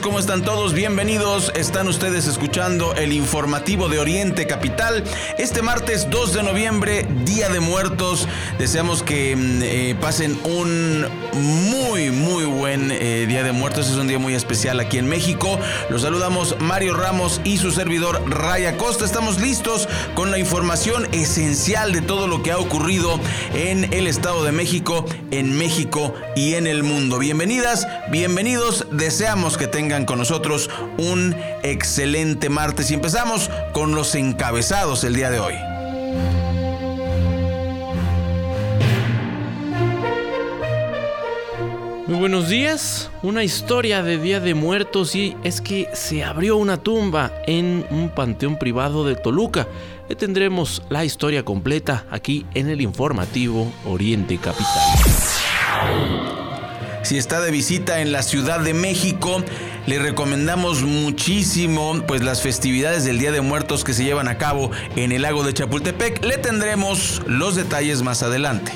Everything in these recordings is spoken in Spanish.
¿Cómo están todos? Bienvenidos. Están ustedes escuchando el informativo de Oriente Capital. Este martes 2 de noviembre, Día de Muertos. Deseamos que mm, eh, pasen un muy, muy buen eh, Día de Muertos. Es un día muy especial aquí en México. Los saludamos Mario Ramos y su servidor Raya Costa. Estamos listos con la información esencial de todo lo que ha ocurrido en el Estado de México, en México y en el mundo. Bienvenidas, bienvenidos. Deseamos que tengan tengan con nosotros un excelente martes y empezamos con los encabezados el día de hoy. Muy buenos días, una historia de Día de Muertos y es que se abrió una tumba en un panteón privado de Toluca. Le tendremos la historia completa aquí en el informativo Oriente Capital. Si está de visita en la Ciudad de México, le recomendamos muchísimo pues las festividades del Día de Muertos que se llevan a cabo en el lago de Chapultepec. Le tendremos los detalles más adelante.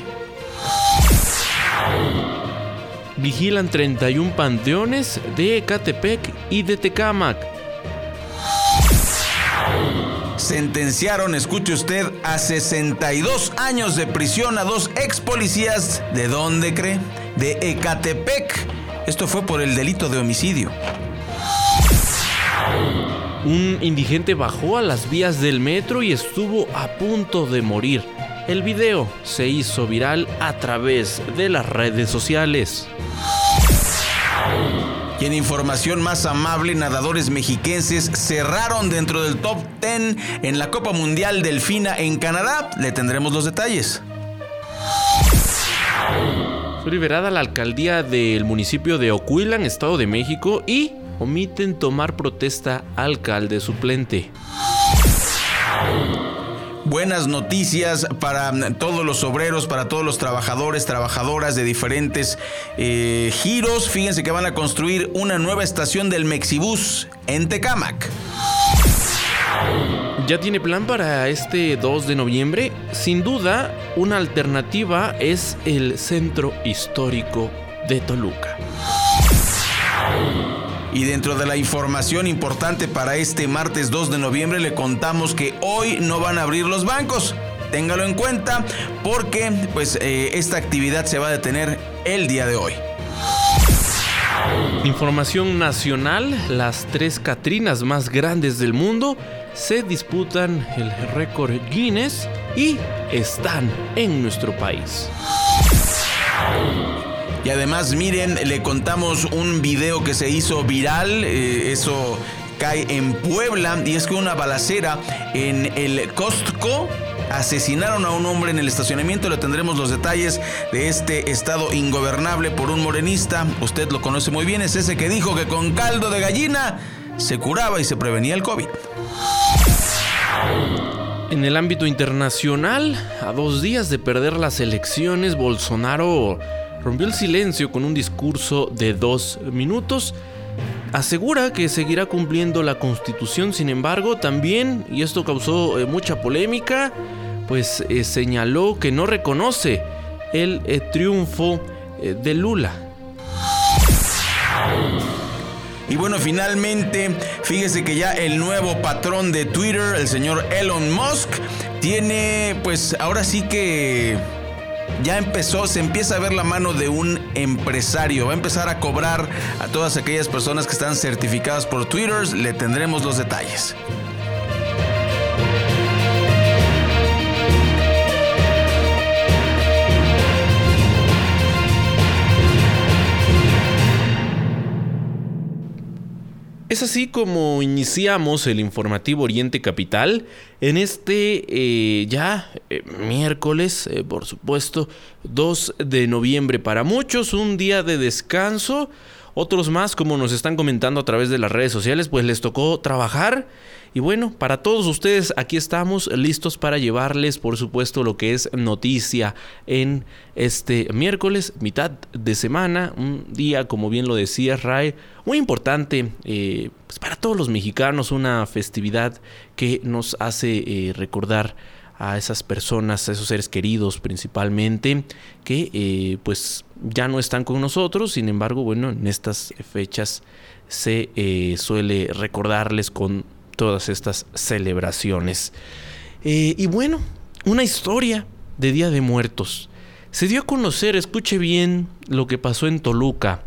Vigilan 31 panteones de Ecatepec y de Tecámac. Sentenciaron, escuche usted, a 62 años de prisión a dos ex policías. ¿De dónde cree? De Ecatepec esto fue por el delito de homicidio. Un indigente bajó a las vías del metro y estuvo a punto de morir. El video se hizo viral a través de las redes sociales. Y en información más amable, nadadores mexiquenses cerraron dentro del top 10 en la Copa Mundial Delfina en Canadá. Le tendremos los detalles. Fue liberada la alcaldía del municipio de Ocuilan, Estado de México, y omiten tomar protesta alcalde suplente. Buenas noticias para todos los obreros, para todos los trabajadores, trabajadoras de diferentes eh, giros. Fíjense que van a construir una nueva estación del Mexibus en Tecámac. ¿Ya tiene plan para este 2 de noviembre? Sin duda, una alternativa es el Centro Histórico de Toluca. Y dentro de la información importante para este martes 2 de noviembre le contamos que hoy no van a abrir los bancos. Téngalo en cuenta porque pues eh, esta actividad se va a detener el día de hoy. Información nacional, las tres Catrinas más grandes del mundo se disputan el récord Guinness y están en nuestro país. Y además, miren, le contamos un video que se hizo viral, eh, eso cae en Puebla, y es que una balacera en el Costco asesinaron a un hombre en el estacionamiento. Le tendremos los detalles de este estado ingobernable por un morenista. Usted lo conoce muy bien, es ese que dijo que con caldo de gallina se curaba y se prevenía el COVID. En el ámbito internacional, a dos días de perder las elecciones, Bolsonaro rompió el silencio con un discurso de dos minutos. Asegura que seguirá cumpliendo la constitución, sin embargo, también, y esto causó eh, mucha polémica, pues eh, señaló que no reconoce el eh, triunfo de Lula. Y bueno, finalmente, fíjese que ya el nuevo patrón de Twitter, el señor Elon Musk, tiene, pues ahora sí que ya empezó, se empieza a ver la mano de un empresario. Va a empezar a cobrar a todas aquellas personas que están certificadas por Twitter. Le tendremos los detalles. Es así como iniciamos el informativo Oriente Capital en este eh, ya eh, miércoles, eh, por supuesto, 2 de noviembre. Para muchos un día de descanso, Otros más, como nos están comentando a través de las redes sociales, pues les tocó trabajar. Y bueno, para todos ustedes aquí estamos listos para llevarles, por supuesto, lo que es noticia en este miércoles, mitad de semana, un día, como bien lo decía Ray, muy importante eh, pues para todos los mexicanos, una festividad que nos hace eh, recordar a esas personas, a esos seres queridos principalmente, que eh, pues ya no están con nosotros, sin embargo, bueno, en estas fechas se suele recordarles con todas estas celebraciones. Eh, y bueno, una historia de Día de Muertos. Se dio a conocer, escuche bien lo que pasó en Toluca,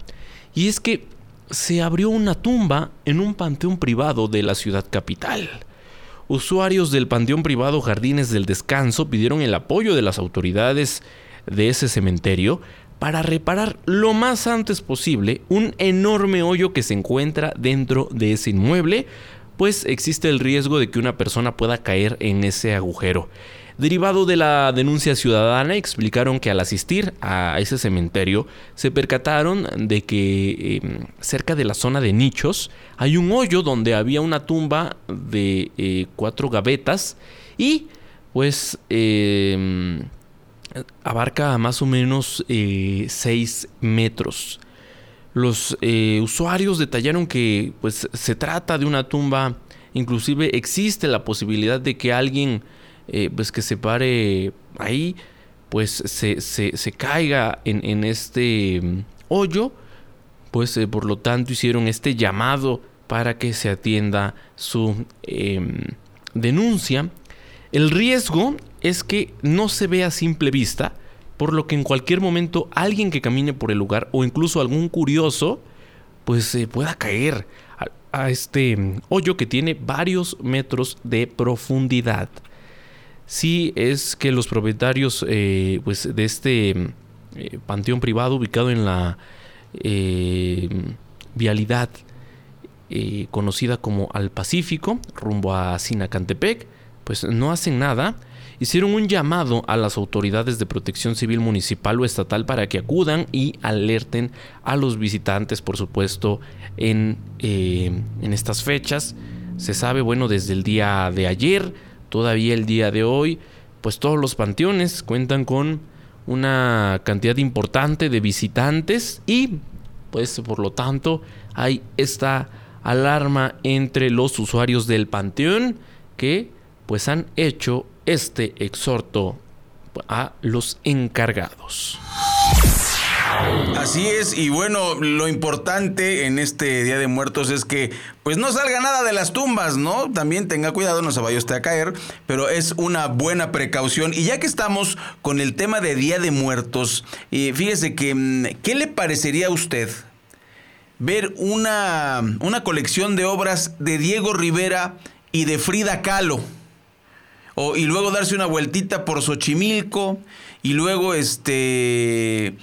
y es que se abrió una tumba en un panteón privado de la ciudad capital. Usuarios del panteón privado Jardines del Descanso pidieron el apoyo de las autoridades de ese cementerio para reparar lo más antes posible un enorme hoyo que se encuentra dentro de ese inmueble, pues existe el riesgo de que una persona pueda caer en ese agujero. Derivado de la denuncia ciudadana, explicaron que al asistir a ese cementerio se percataron de que em, cerca de la zona de nichos hay un hoyo donde había una tumba de eh, cuatro gavetas y pues em, abarca más o menos 6 eh, metros. Los eh, usuarios detallaron que pues se trata de una tumba, inclusive existe la posibilidad de que alguien eh, pues que se pare ahí, pues se, caiga en, este mm, hoyo, pues eh, por lo tanto hicieron este llamado para que se atienda su em, denuncia. El riesgo es que no se vea a simple vista, por lo que en cualquier momento alguien que camine por el lugar o incluso algún curioso, pues se pueda caer a, este mm, hoyo que tiene varios metros de profundidad sí es que los propietarios eh, pues de este eh, panteón privado ubicado en la eh, vialidad conocida como Al Pacífico, rumbo a Sinacantepec, pues no hacen nada. Hicieron un llamado a las autoridades de protección civil municipal o estatal para que acudan y alerten a los visitantes, por supuesto, en, en estas fechas. Se sabe, bueno, desde el día de ayer, Todavía el día de hoy, pues todos los panteones cuentan con una cantidad importante de visitantes y pues por lo tanto hay esta alarma entre los usuarios del panteón que pues han hecho este exhorto a los encargados. Así es, y bueno, lo importante en este Día de Muertos es que pues no salga nada de las tumbas, ¿no? También tenga cuidado, no se vaya usted a caer, pero es una buena precaución. Y ya que estamos con el tema de Día de Muertos, eh, fíjese que, mm, ¿qué le parecería a usted ver una, una colección de obras de Diego Rivera y de Frida Kahlo? O, y luego darse una vueltita por Xochimilco y luego este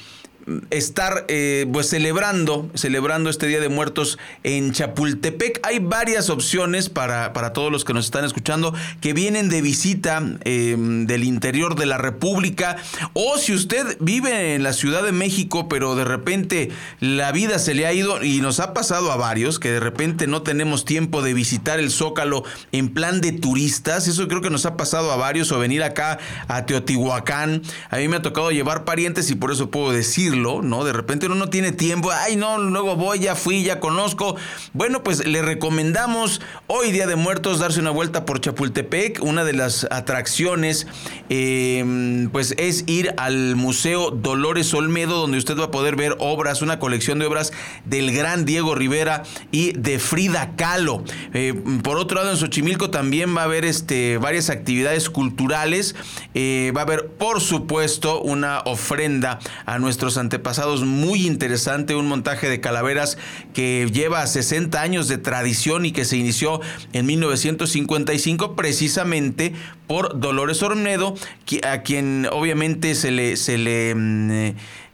estar eh, pues celebrando, celebrando este Día de Muertos en Chapultepec. Hay varias opciones para, para todos los que nos están escuchando que vienen de visita em, del interior de la República. O si usted vive en la Ciudad de México, pero de repente la vida se le ha ido y nos ha pasado a varios que de repente no tenemos tiempo de visitar el Zócalo en plan de turistas. Eso creo que nos ha pasado a varios o venir acá a Teotihuacán. A mí me ha tocado llevar parientes y por eso puedo decirlo ¿no? De repente uno no tiene tiempo, ay no, luego voy, ya fui, ya conozco. Bueno, pues le recomendamos hoy Día de Muertos darse una vuelta por Chapultepec. Una de las atracciones, em, pues es ir al Museo Dolores Olmedo, donde usted va a poder ver obras, una colección de obras del gran Diego Rivera y de Frida Kahlo. Eh, por otro lado, en Xochimilco también va a haber este, varias actividades culturales. Eh, va a haber, por supuesto, una ofrenda a nuestros antepasados muy interesante, un montaje de calaveras que lleva 60 años de tradición y que se inició en 1955 precisamente por Dolores Ornedo, a quien obviamente se le, se le, mm,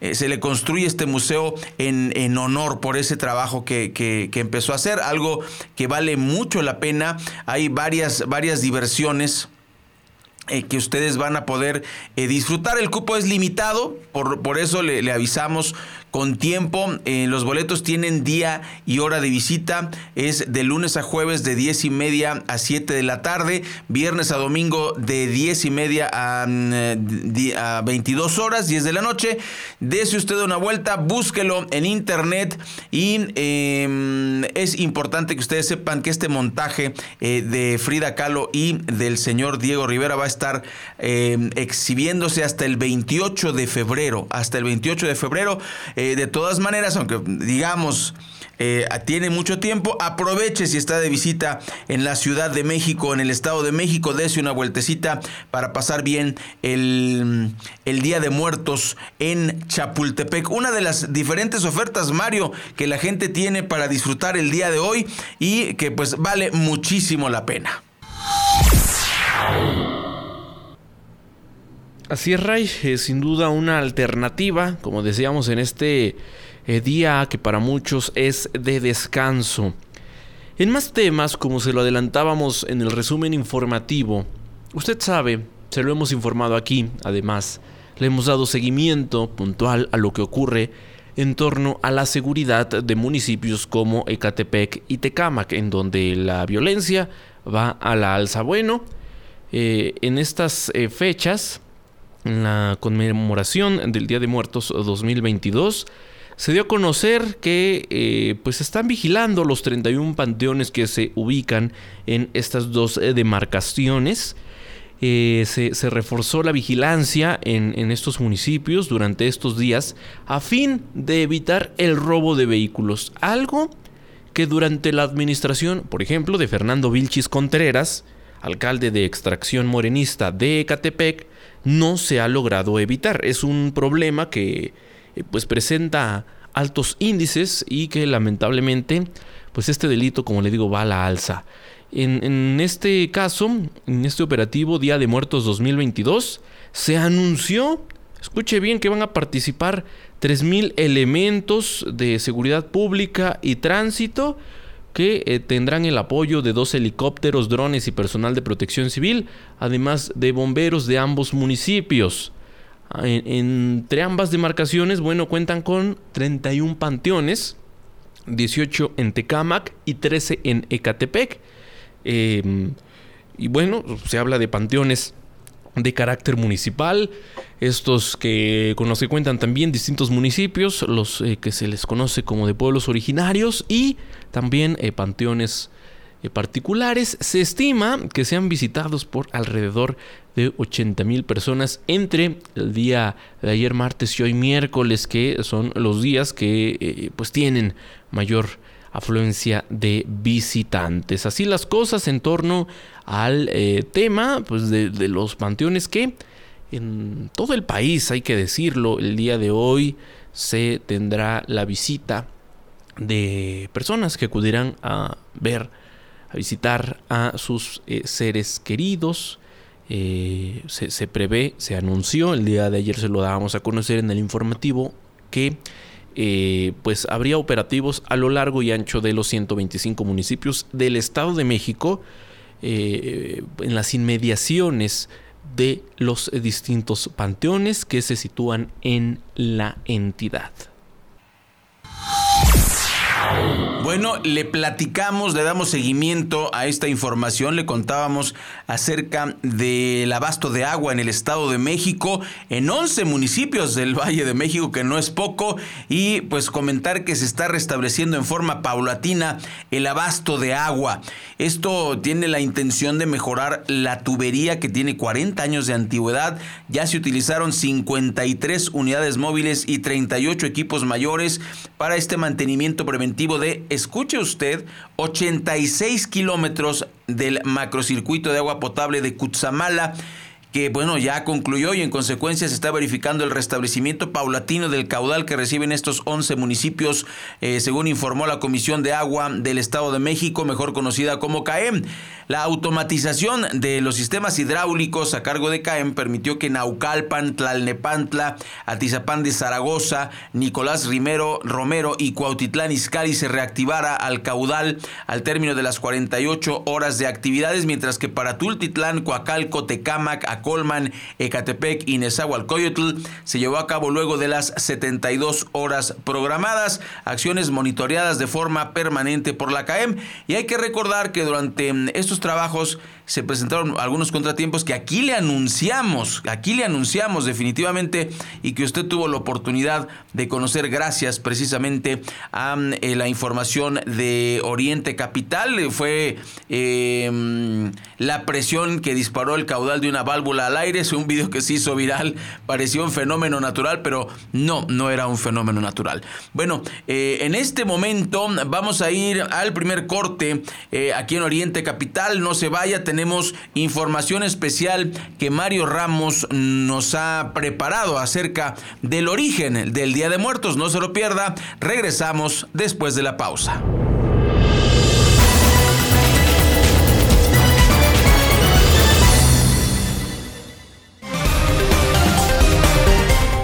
eh, se le construye este museo en, en honor por ese trabajo que, que, empezó a hacer, algo que vale mucho la pena. Hay varias, varias diversiones eh, que ustedes van a poder eh, disfrutar. El cupo es limitado, por, por eso le, avisamos con tiempo. Eh, los boletos tienen día y hora de visita. Es de lunes a jueves de 10 y media a 7 de la tarde. Viernes a domingo de 10 y media a, mm, a 22 horas, 10 de la noche. Dese usted una vuelta, búsquelo en internet y em, es importante que ustedes sepan que este montaje eh, de Frida Kahlo y del señor Diego Rivera va a estar em, exhibiéndose hasta el 28 de febrero. Hasta el 28 de febrero. Eh, de todas maneras, aunque digamos eh, tiene mucho tiempo, aproveche si está de visita en la Ciudad de México, en el Estado de México, dése una vueltecita para pasar bien el, el Día de Muertos en Chapultepec. Una de las diferentes ofertas, Mario, que la gente tiene para disfrutar el día de hoy y que pues vale muchísimo la pena. Así es, sin duda una alternativa, como decíamos en este eh, día que para muchos es de descanso. En más temas, como se lo adelantábamos en el resumen informativo, usted sabe, se lo hemos informado aquí, además, le hemos dado seguimiento puntual a lo que ocurre en torno a la seguridad de municipios como Ecatepec y Tecámac, en donde la violencia va a la alza. Bueno, eh, en estas eh, fechas, en la conmemoración del Día de Muertos 2022, se dio a conocer que eh, pues están vigilando los 31 panteones que se ubican en estas dos demarcaciones. Eh, se, reforzó la vigilancia en, en, estos municipios durante estos días a fin de evitar el robo de vehículos. Algo que durante la administración, por ejemplo, de Fernando Vilchis Contreras, alcalde de extracción morenista de Ecatepec, no se ha logrado evitar. Es un problema que eh, pues presenta altos índices y que lamentablemente pues este delito como le digo va a la alza. En, este caso, en este operativo Día de Muertos 2022, se anunció, escuche bien, que van a participar 3.000 elementos de seguridad pública y tránsito que eh, tendrán el apoyo de dos helicópteros, drones y personal de protección civil, además de bomberos de ambos municipios entre ambas demarcaciones, bueno, cuentan con 31 panteones, 18 en Tecámac y 13 en Ecatepec. Em, y bueno, se habla de panteones de carácter municipal, estos que con los que cuentan también distintos municipios, los eh, que se les conoce como de pueblos originarios y también eh, panteones eh, particulares. Se estima que sean visitados por alrededor de 80 mil personas entre el día de ayer martes y hoy miércoles, que son los días que pues tienen mayor afluencia de visitantes. Así las cosas en torno al eh, tema pues de, los panteones que en todo el país, hay que decirlo, el día de hoy se tendrá la visita de personas que acudirán a ver visitar a sus eh, seres queridos. Eh, se, prevé, se anunció, el día de ayer se lo dábamos a conocer en el informativo, que eh, pues habría operativos a lo largo y ancho de los 125 municipios del Estado de México, en las inmediaciones de los distintos panteones que se sitúan en la entidad. Bueno, le platicamos, le damos seguimiento a esta información, le contábamos acerca del abasto de agua en el Estado de México, en 11 municipios del Valle de México, que no es poco, y pues comentar que se está restableciendo en forma paulatina el abasto de agua. Esto tiene la intención de mejorar la tubería que tiene 40 años de antigüedad, ya se utilizaron 53 unidades móviles y 38 equipos mayores para este mantenimiento preventivo de escuche usted, 86 kilómetros del macrocircuito de agua potable de Cutzamala que bueno, ya concluyó y en consecuencia se está verificando el restablecimiento paulatino del caudal que reciben estos 11 municipios, eh, según informó la Comisión de Agua del Estado de México, mejor conocida como CAEM. La automatización de los sistemas hidráulicos a cargo de CAEM permitió que Naucalpan, Tlalnepantla, Atizapán de Zaragoza, Nicolás Rimero, Romero y Cuautitlán Izcalli se reactivara al caudal al término de las 48 horas de actividades, mientras que para Tultitlán, Coacalco, Tecámac, Colman, Ecatepec y Nezahualcóyotl se llevó a cabo luego de las 72 horas programadas, acciones monitoreadas de forma permanente por la CAEM. Y hay que recordar que durante estos trabajos se presentaron algunos contratiempos que aquí le anunciamos, aquí le anunciamos definitivamente y que usted tuvo la oportunidad de conocer gracias precisamente a eh, la información de Oriente Capital. Eh, fue em, la presión que disparó el caudal de una válvula al aire. Es un video que se hizo viral, pareció un fenómeno natural, pero no, no era un fenómeno natural. Bueno, eh, en este momento vamos a ir al primer corte aquí en Oriente Capital. No se vaya, tenemos información especial que Mario Ramos nos ha preparado acerca del origen del Día de Muertos. No se lo pierda. Regresamos después de la pausa.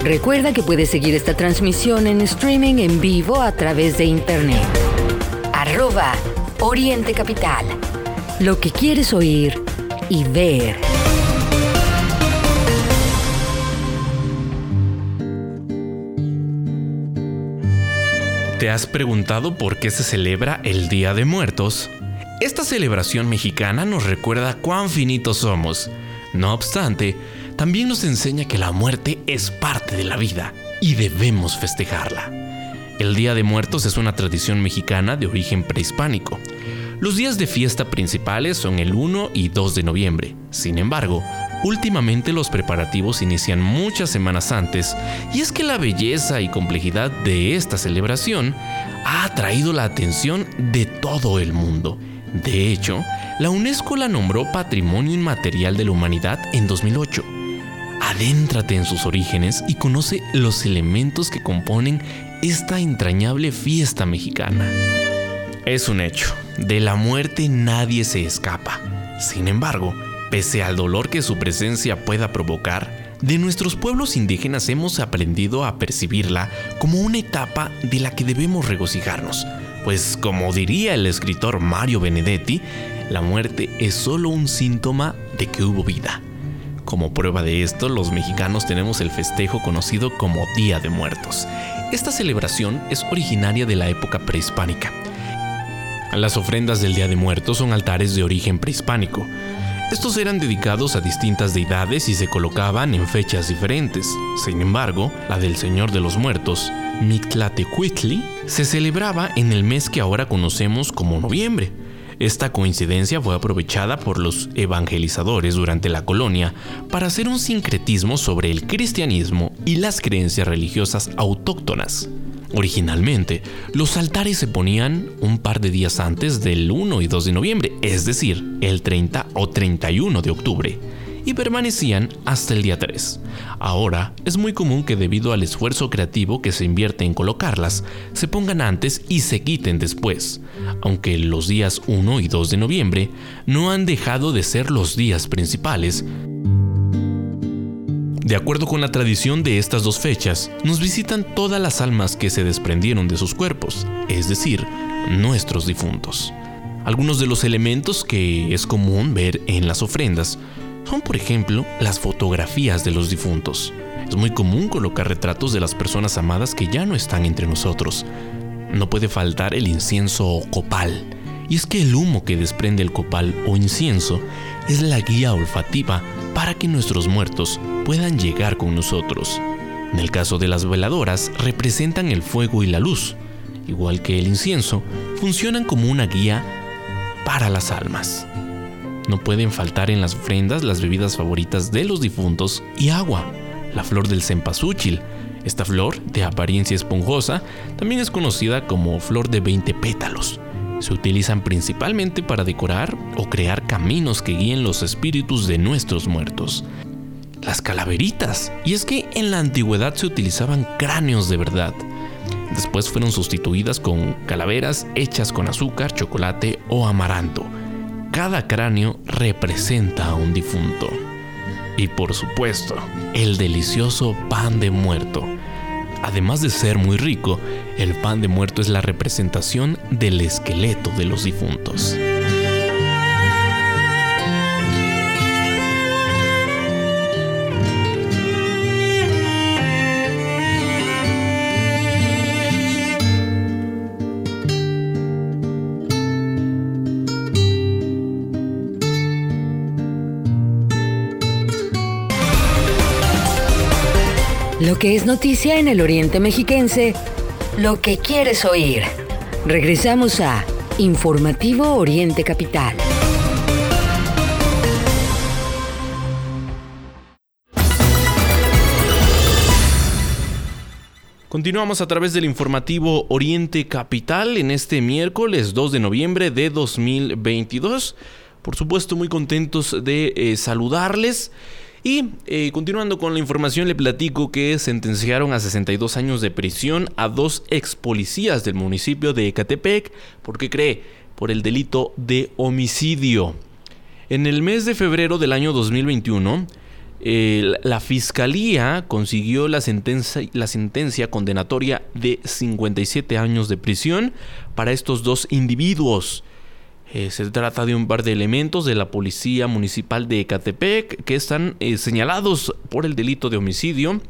Recuerda que puedes seguir esta transmisión en streaming en vivo a través de internet. Arroba Oriente Capital lo que quieres oír y ver. ¿Te has preguntado por qué se celebra el Día de Muertos? Esta celebración mexicana nos recuerda cuán finitos somos. No obstante, también nos enseña que la muerte es parte de la vida y debemos festejarla. El Día de Muertos es una tradición mexicana de origen prehispánico los días de fiesta principales son el 1 y 2 de noviembre. Sin embargo, últimamente los preparativos inician muchas semanas antes y es que la belleza y complejidad de esta celebración ha atraído la atención de todo el mundo. De hecho, la UNESCO la nombró Patrimonio Inmaterial de la Humanidad en 2008. Adéntrate en sus orígenes y conoce los elementos que componen esta entrañable fiesta mexicana. Es un hecho, de la muerte nadie se escapa. Sin embargo, pese al dolor que su presencia pueda provocar, de nuestros pueblos indígenas hemos aprendido a percibirla como una etapa de la que debemos regocijarnos, pues como diría el escritor Mario Benedetti, la muerte es solo un síntoma de que hubo vida. Como prueba de esto, los mexicanos tenemos el festejo conocido como Día de Muertos. Esta celebración es originaria de la época prehispánica las ofrendas del Día de Muertos son altares de origen prehispánico. Estos eran dedicados a distintas deidades y se colocaban en fechas diferentes. Sin embargo, la del Señor de los Muertos, Mictlatecuhtli, se celebraba en el mes que ahora conocemos como noviembre. Esta coincidencia fue aprovechada por los evangelizadores durante la colonia para hacer un sincretismo sobre el cristianismo y las creencias religiosas autóctonas. Originalmente, los altares se ponían un par de días antes del 1 y 2 de noviembre, es decir, el 30 o 31 de octubre, y permanecían hasta el día 3. Ahora es muy común que debido al esfuerzo creativo que se invierte en colocarlas, se pongan antes y se quiten después, aunque los días 1 y 2 de noviembre no han dejado de ser los días principales, de acuerdo con la tradición de estas dos fechas, nos visitan todas las almas que se desprendieron de sus cuerpos, es decir, nuestros difuntos. Algunos de los elementos que es común ver en las ofrendas son, por ejemplo, las fotografías de los difuntos. Es muy común colocar retratos de las personas amadas que ya no están entre nosotros. No puede faltar el incienso o copal. Y es que el humo que desprende el copal o incienso es la guía olfativa para que nuestros muertos puedan llegar con nosotros. En el caso de las veladoras, representan el fuego y la luz. Igual que el incienso, funcionan como una guía para las almas. No pueden faltar en las ofrendas las bebidas favoritas de los difuntos y agua, la flor del cempasúchil. Esta flor, de apariencia esponjosa, también es conocida como flor de 20 pétalos se utilizan principalmente para decorar o crear caminos que guíen los espíritus de nuestros muertos. Las calaveritas. Y es que en la antigüedad se utilizaban cráneos de verdad. Después fueron sustituidas con calaveras hechas con azúcar, chocolate o amaranto. Cada cráneo representa a un difunto. Y por supuesto, el delicioso pan de muerto Además de ser muy rico, el pan de muerto es la representación del esqueleto de los difuntos. Que es noticia en el Oriente Mexiquense, lo que quieres oír. Regresamos a Informativo Oriente Capital. Continuamos a través del informativo Oriente Capital en este miércoles 2 de noviembre de 2022. Por supuesto, muy contentos de eh, saludarles. Y eh, continuando con la información, le platico que sentenciaron a 62 años de prisión a dos ex policías del municipio de Ecatepec. ¿Por qué cree? Por el delito de homicidio. En el mes de febrero del año 2021, la fiscalía consiguió la sentencia, la sentencia condenatoria de 57 años de prisión para estos dos individuos. Eh, se trata de un par de elementos de la Policía Municipal de Ecatepec que están eh, señalados por el delito de homicidio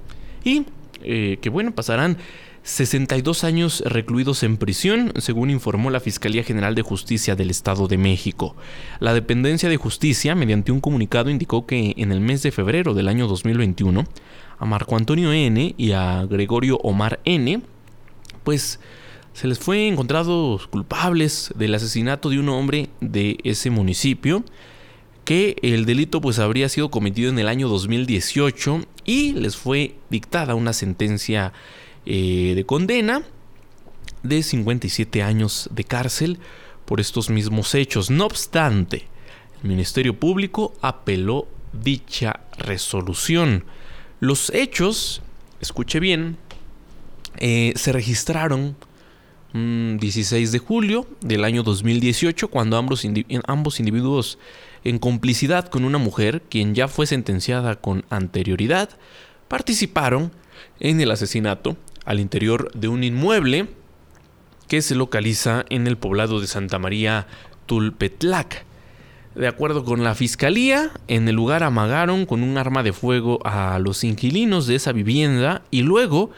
y eh, que bueno, pasarán 62 años recluidos en prisión, según informó la Fiscalía General de Justicia del Estado de México. La dependencia de justicia, mediante un comunicado, indicó que en el mes de febrero del año 2021, a Marco Antonio N. y a Gregorio Omar N., pues se les fue encontrados culpables del asesinato de un hombre de ese municipio que el delito pues habría sido cometido en el año 2018 y les fue dictada una sentencia eh, de condena de 57 años de cárcel por estos mismos hechos. No obstante, el Ministerio Público apeló dicha resolución. Los hechos, escuche bien, eh, se registraron 16 de julio del año 2018 cuando ambos, ambos individuos en complicidad con una mujer, quien ya fue sentenciada con anterioridad, participaron en el asesinato al interior de un inmueble que se localiza en el poblado de Santa María Tulpetlac. De acuerdo con la fiscalía, en el lugar amagaron con un arma de fuego a los inquilinos de esa vivienda y luego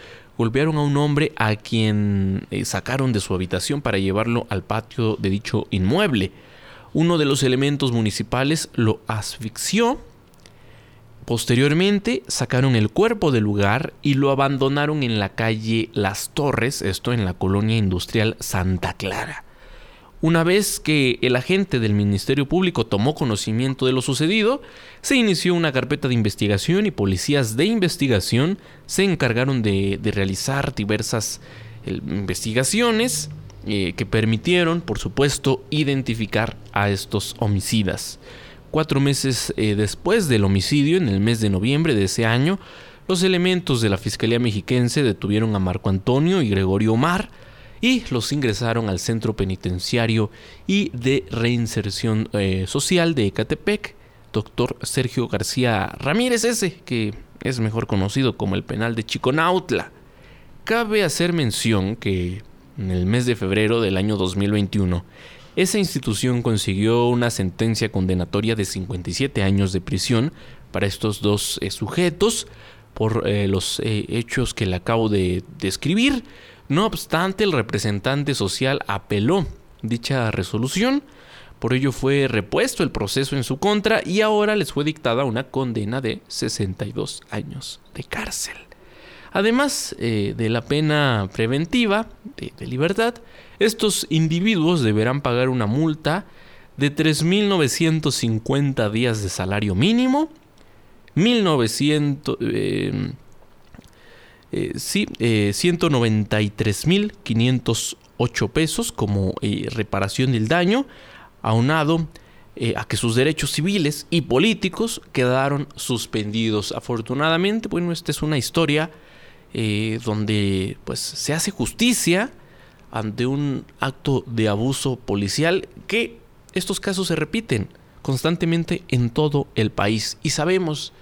golpearon a un hombre a quien eh, sacaron de su habitación para llevarlo al patio de dicho inmueble. Uno de los elementos municipales lo asfixió Posteriormente sacaron el cuerpo del lugar y lo abandonaron en la calle Las Torres, esto en la colonia industrial Santa Clara. Una vez que el agente del Ministerio Público tomó conocimiento de lo sucedido, se inició una carpeta de investigación y policías de investigación se encargaron de, realizar diversas eh, investigaciones eh, que permitieron, por supuesto, identificar a estos homicidas. Cuatro meses eh, después del homicidio, en el mes de noviembre de ese año, los elementos de la Fiscalía Mexiquense detuvieron a Marco Antonio y Gregorio Omar y los ingresaron al Centro Penitenciario y de Reinserción eh, Social de Ecatepec, doctor Sergio García Ramírez ese, que es mejor conocido como el penal de Chiconautla. Cabe hacer mención que en el mes de febrero del año 2021, esa institución consiguió una sentencia condenatoria de 57 años de prisión para estos dos eh, sujetos por eh, los hechos que le acabo de describir. No obstante, el representante social apeló dicha resolución, por ello fue repuesto el proceso en su contra y ahora les fue dictada una condena de 62 años de cárcel. Además de la pena preventiva de libertad, estos individuos deberán pagar una multa de 3.950 días de salario mínimo, 1.900... Eh, eh, sí, eh, 193.508 pesos como eh, reparación del daño, aunado eh, a que sus derechos civiles y políticos quedaron suspendidos. Afortunadamente, bueno, esta es una historia donde pues se hace justicia ante un acto de abuso policial que estos casos se repiten constantemente en todo el país y sabemos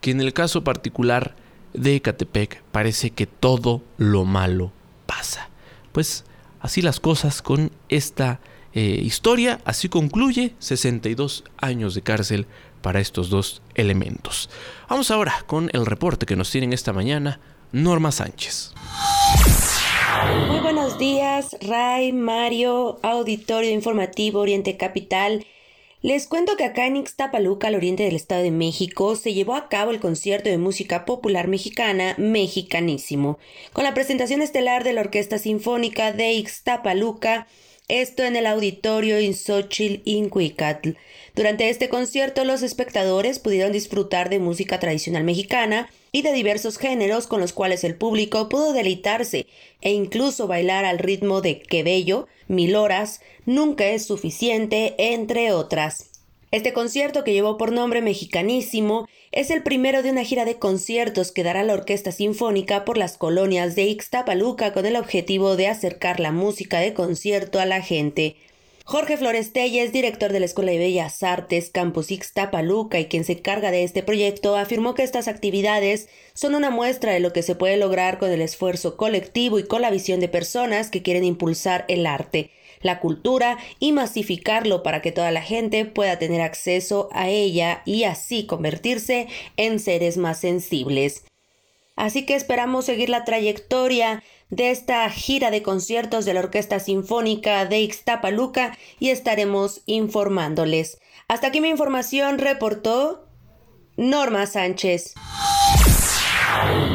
que en el caso particular de Ecatepec parece que todo lo malo pasa. Pues así las cosas con esta eh, historia, así concluye 62 años de cárcel para estos dos elementos. Vamos ahora con el reporte que nos tienen esta mañana Norma Sánchez. Muy buenos días, Ray, Mario, Auditorio Informativo Oriente Capital. Les cuento que acá en Ixtapaluca, al oriente del Estado de México, se llevó a cabo el concierto de música popular mexicana Mexicanísimo, con la presentación estelar de la Orquesta Sinfónica de Ixtapaluca, esto en el auditorio Insochil Incuicatl. Durante este concierto, los espectadores pudieron disfrutar de música tradicional mexicana y de diversos géneros con los cuales el público pudo deleitarse e incluso bailar al ritmo de Que bello, Mil horas, Nunca es suficiente, entre otras. Este concierto, que llevó por nombre Mexicanísimo, es el primero de una gira de conciertos que dará la Orquesta Sinfónica por las colonias de Ixtapaluca con el objetivo de acercar la música de concierto a la gente. Jorge Flores Telles, director de la Escuela de Bellas Artes Campus Ixtapaluca y quien se encarga de este proyecto, afirmó que estas actividades son una muestra de lo que se puede lograr con el esfuerzo colectivo y con la visión de personas que quieren impulsar el arte la cultura y masificarlo para que toda la gente pueda tener acceso a ella y así convertirse en seres más sensibles. Así que esperamos seguir la trayectoria de esta gira de conciertos de la Orquesta Sinfónica de Ixtapaluca y estaremos informándoles. Hasta aquí mi información reportó Norma Sánchez.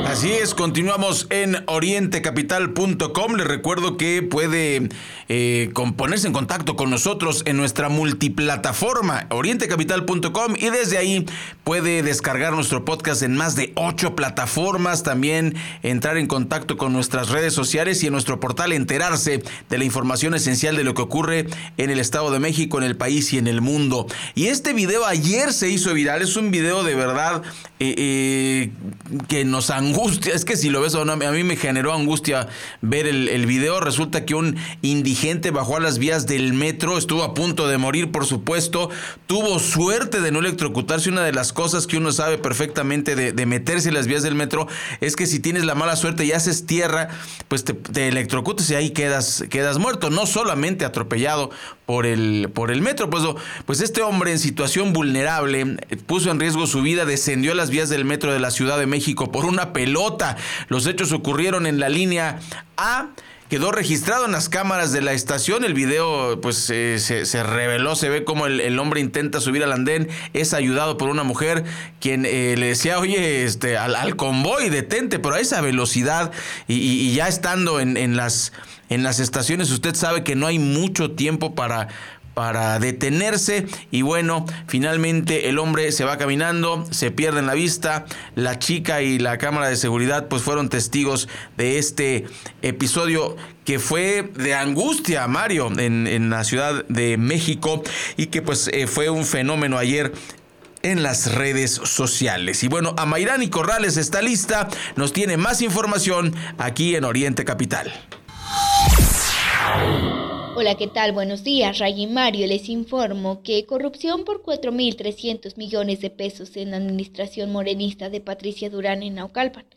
Así es, continuamos en orientecapital.com. Les recuerdo que puede eh, ponerse en contacto con nosotros en nuestra multiplataforma orientecapital.com y desde ahí puede descargar nuestro podcast en más de ocho plataformas. También entrar en contacto con nuestras redes sociales y en nuestro portal enterarse de la información esencial de lo que ocurre en el Estado de México, en el país y en el mundo. Y este video ayer se hizo viral. Es un video de verdad eh, eh, que nos angustia. Es que si lo ves a mí me generó angustia ver el, video. Resulta que un indigente bajó a las vías del metro, estuvo a punto de morir, por supuesto. Tuvo suerte de no electrocutarse. Una de las cosas que uno sabe perfectamente de, meterse en las vías del metro es que si tienes la mala suerte y haces tierra, pues te, te electrocutas y ahí quedas, quedas muerto. No solamente atropellado por el, por el metro. Pues, pues este hombre en situación vulnerable eh, puso en riesgo su vida, descendió a las vías del metro de la Ciudad de México por una pelota. Los hechos ocurrieron en la línea A quedó registrado en las cámaras de la estación. El video pues eh, se, reveló, se ve como el, hombre intenta subir al andén, es ayudado por una mujer quien eh, le decía, oye, este, al, convoy, detente, pero a esa velocidad y, ya estando en, las, en las estaciones, usted sabe que no hay mucho tiempo para para detenerse y bueno, finalmente el hombre se va caminando, se pierde en la vista, la chica y la cámara de seguridad pues fueron testigos de este episodio que fue de angustia, Mario, en, la Ciudad de México y que pues eh, fue un fenómeno ayer en las redes sociales. Y bueno, Amairani Corrales está lista, nos tiene más información aquí en Oriente Capital. Hola, ¿qué tal? Buenos días. Ray y Mario les informo que corrupción por 4.300 millones de pesos en la administración morenista de Patricia Durán en Naucalpan.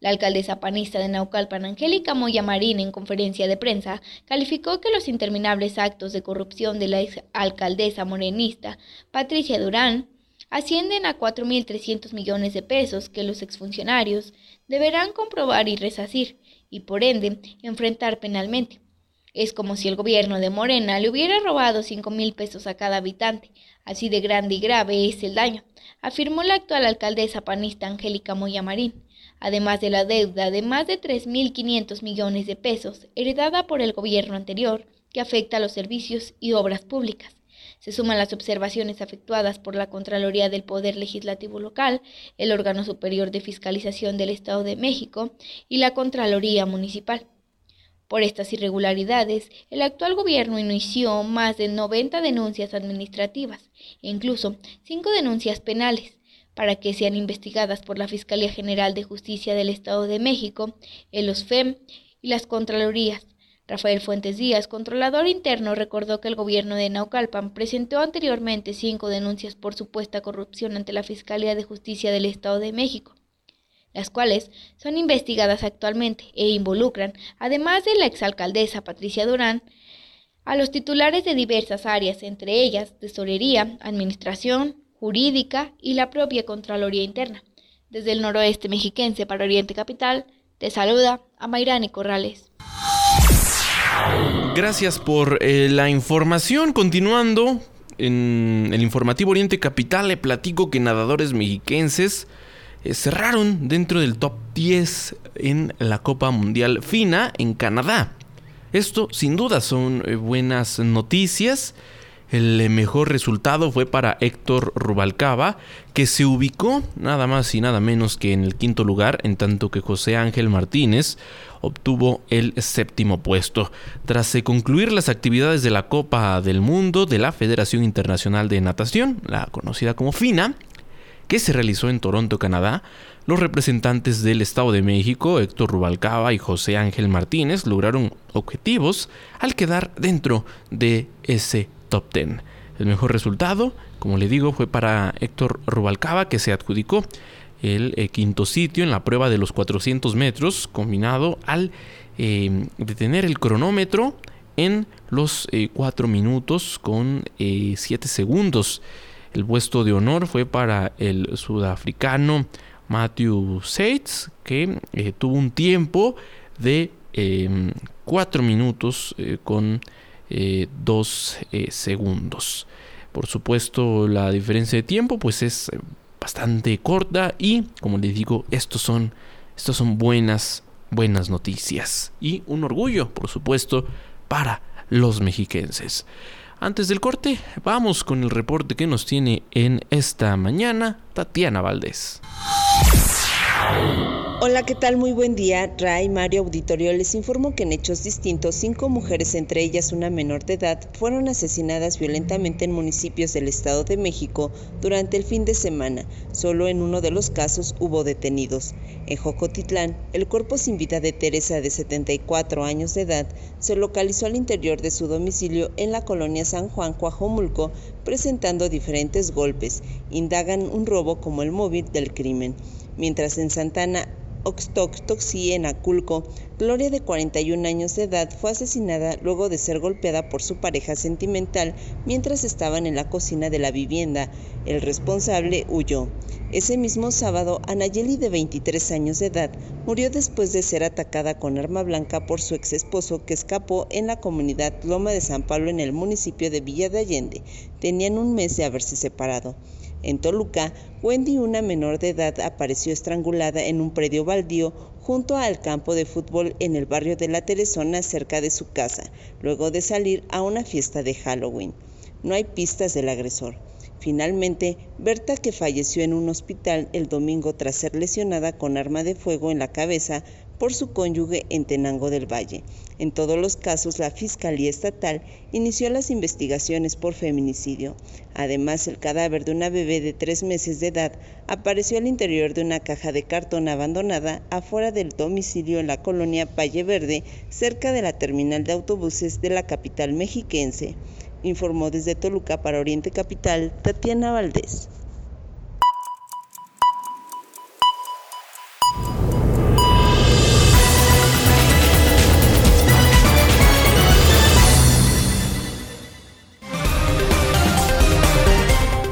La alcaldesa panista de Naucalpan, Angélica Moya Marín, en conferencia de prensa, calificó que los interminables actos de corrupción de la ex alcaldesa morenista, Patricia Durán, ascienden a 4.300 millones de pesos que los exfuncionarios deberán comprobar y resacir, y por ende enfrentar penalmente. Es como si el gobierno de Morena le hubiera robado cinco mil pesos a cada habitante. Así de grande y grave es el daño, afirmó la actual alcaldesa panista Angélica Moya Marín, además de la deuda de más de 3.500 millones de pesos heredada por el gobierno anterior, que afecta a los servicios y obras públicas. Se suman las observaciones efectuadas por la Contraloría del Poder Legislativo Local, el órgano superior de fiscalización del Estado de México y la Contraloría Municipal. Por estas irregularidades, el actual gobierno inició más de 90 denuncias administrativas e incluso cinco denuncias penales para que sean investigadas por la Fiscalía General de Justicia del Estado de México, el OSFEM y las Contralorías. Rafael Fuentes Díaz, controlador interno, recordó que el gobierno de Naucalpan presentó anteriormente cinco denuncias por supuesta corrupción ante la Fiscalía de Justicia del Estado de México las cuales son investigadas actualmente e involucran, además de la exalcaldesa Patricia Durán, a los titulares de diversas áreas, entre ellas tesorería, administración, jurídica y la propia Contraloría Interna. Desde el noroeste mexiquense para Oriente Capital, te saluda a Mayrani Corrales. Gracias por eh, la información. Continuando en el informativo Oriente Capital le platico que nadadores mexiquenses cerraron dentro del top 10 en la Copa Mundial FINA en Canadá. Esto sin duda son eh, buenas noticias. El mejor resultado fue para Héctor Rubalcaba, que se ubicó nada más y nada menos que en el quinto lugar, en tanto que José Ángel Martínez obtuvo el séptimo puesto. Tras concluir las actividades de la Copa del Mundo de la Federación Internacional de Natación, la conocida como FINA, que se realizó en Toronto, Canadá, los representantes del Estado de México, Héctor Rubalcaba y José Ángel Martínez, lograron objetivos al quedar dentro de ese top 10. El mejor resultado, como le digo, fue para Héctor Rubalcaba, que se adjudicó el eh, quinto sitio en la prueba de los 400 metros, combinado al eh, detener el cronómetro en los 4 eh, minutos con 7 segundos. El puesto de honor fue para el sudafricano Matthew Seitz, que tuvo un tiempo de 4 minutos con 2 eh, eh, segundos. Por supuesto, la diferencia de tiempo pues es eh, bastante corta y como les digo, estos son, estos son buenas, buenas noticias y un orgullo, por supuesto, para los mexiquenses. Antes del corte, vamos con el reporte que nos tiene en esta mañana Tatiana Valdés. Hola, ¿qué tal? Muy buen día. Ray Mario Auditorio les informo que en hechos distintos, cinco mujeres, entre ellas una menor de edad, fueron asesinadas violentamente en municipios del Estado de México durante el fin de semana. Solo en uno de los casos hubo detenidos. En Jocotitlán, el cuerpo sin vida de Teresa, de 74 años de edad, se localizó al interior de su domicilio en la colonia San Juan, Coajomulco, presentando diferentes golpes. Indagan un robo como el móvil del crimen. Mientras en Santana Oxtoxtoxi en Aculco, Gloria de 41 años de edad fue asesinada luego de ser golpeada por su pareja sentimental mientras estaban en la cocina de la vivienda. El responsable huyó. Ese mismo sábado, Anayeli de 23 años de edad murió después de ser atacada con arma blanca por su ex esposo que escapó en la comunidad Loma de San Pablo en el municipio de Villa de Allende. Tenían un mes de haberse separado. En Toluca, Wendy, una menor de edad, apareció estrangulada en un predio baldío junto al campo de fútbol en el barrio de La Teresona cerca de su casa, luego de salir a una fiesta de Halloween. No hay pistas del agresor. Finalmente, Berta, que falleció en un hospital el domingo tras ser lesionada con arma de fuego en la cabeza, por su cónyuge en Tenango del Valle. En todos los casos, la Fiscalía Estatal inició las investigaciones por feminicidio. Además, el cadáver de una bebé de tres meses de edad apareció al interior de una caja de cartón abandonada afuera del domicilio en la colonia Valle Verde, cerca de la terminal de autobuses de la capital mexiquense. Informó desde Toluca para Oriente Capital Tatiana Valdés.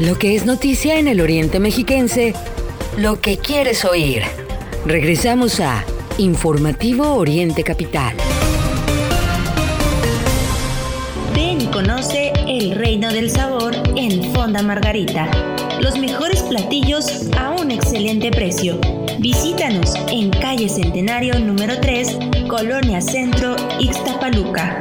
Lo que es noticia en el Oriente Mexiquense, lo que quieres oír. Regresamos a Informativo Oriente Capital. Ven y conoce el reino del sabor en Fonda Margarita. Los mejores platillos a un excelente precio. Visítanos en calle Centenario número 3, Colonia Centro, Ixtapaluca.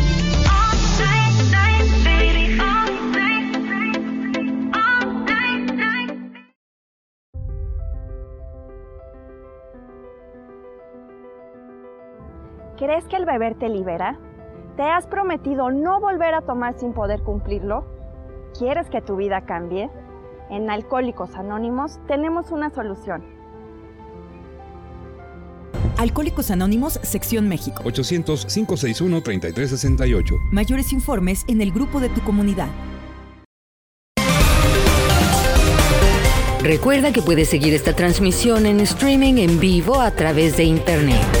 ¿Crees que el beber te libera? ¿Te has prometido no volver a tomar sin poder cumplirlo? ¿Quieres que tu vida cambie? En Alcohólicos Anónimos tenemos una solución. Alcohólicos Anónimos, Sección México. 800-561-3368. Mayores informes en el grupo de tu comunidad. Recuerda que puedes seguir esta transmisión en streaming en vivo a través de internet.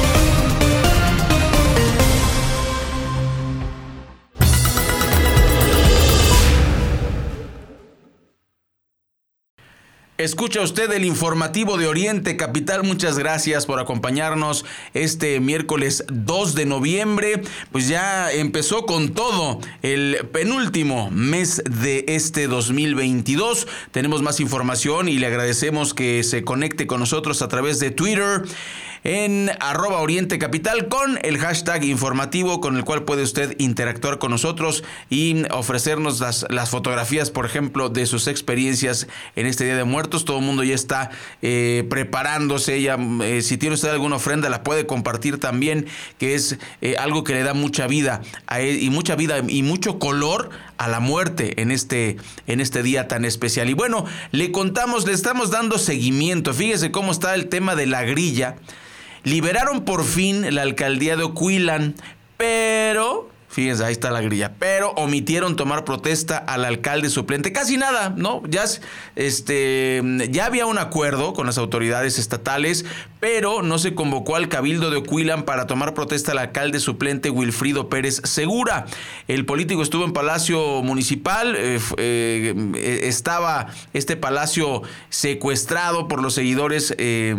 Escucha usted el informativo de Oriente Capital. Muchas gracias por acompañarnos este miércoles 2 de noviembre. Pues ya empezó con todo el penúltimo mes de este 2022. Tenemos más información y le agradecemos que se conecte con nosotros a través de Twitter en arroba Oriente Capital con el hashtag informativo con el cual puede usted interactuar con nosotros y ofrecernos las, fotografías, por ejemplo, de sus experiencias en este Día de Muertos. Todo el mundo ya está eh, preparándose. Ya, eh, si tiene usted alguna ofrenda, la puede compartir también, que es eh, algo que le da mucha vida y mucha vida y mucho color a la muerte en este, en este día tan especial. Y bueno, le contamos, le estamos dando seguimiento. Fíjese cómo está el tema de la grilla. Liberaron por fin la alcaldía de Oquilan, pero Fíjense, ahí está la grilla. Pero omitieron tomar protesta al alcalde suplente. Casi nada, ¿no? Ya, este, ya había un acuerdo con las autoridades estatales, pero no se convocó al cabildo de Oquilan para tomar protesta al alcalde suplente Wilfrido Pérez Segura. El político estuvo en Palacio Municipal. Eh, eh, estaba este palacio secuestrado por los seguidores. Eh,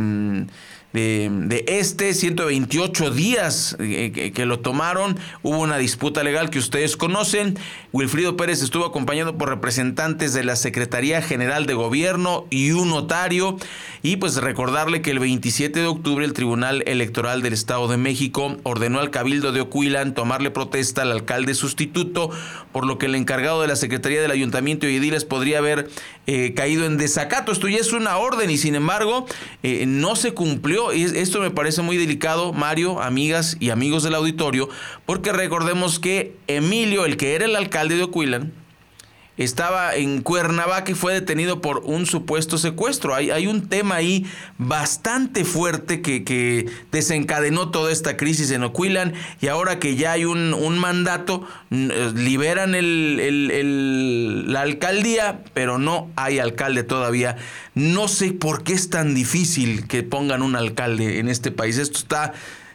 de, este, 128 días eh, que, lo tomaron, hubo una disputa legal que ustedes conocen. Wilfrido Pérez estuvo acompañado por representantes de la Secretaría General de Gobierno y un notario. Y pues recordarle que el 27 de octubre el Tribunal Electoral del Estado de México ordenó al Cabildo de Ocuilan tomarle protesta al alcalde sustituto, por lo que el encargado de la Secretaría del Ayuntamiento y Ediles podría haber eh, caído en desacato. Esto ya es una orden y sin embargo eh, no se cumplió esto me parece muy delicado, Mario, amigas y amigos del auditorio, porque recordemos que Emilio, el que era el alcalde de Oquilan, estaba en Cuernavaca y fue detenido por un supuesto secuestro. Hay, hay un tema ahí bastante fuerte que, desencadenó toda esta crisis en Oquilan y ahora que ya hay un, mandato, eh, liberan el, la alcaldía, pero no hay alcalde todavía. No sé por qué es tan difícil que pongan un alcalde en este país. Esto está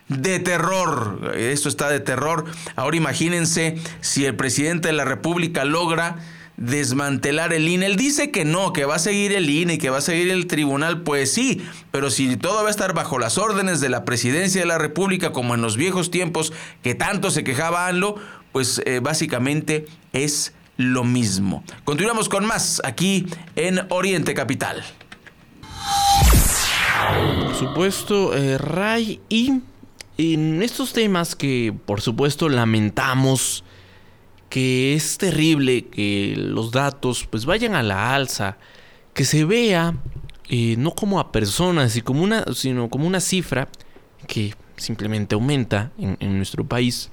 de terror. Esto está de terror. Ahora imagínense si el presidente de la República logra desmantelar el INE. Él dice que no, que va a seguir el INE y que va a seguir el tribunal. Pues sí, pero si todo va a estar bajo las órdenes de la presidencia de la República, como en los viejos tiempos que tanto se quejaba ANLO, pues eh, básicamente es lo mismo. Continuamos con más aquí en Oriente Capital. Por supuesto, eh, Ray, y en estos temas que por supuesto lamentamos, que es terrible que los datos pues vayan a la alza, que se vea eh, no como a personas, como una, sino como una cifra que simplemente aumenta en, nuestro país.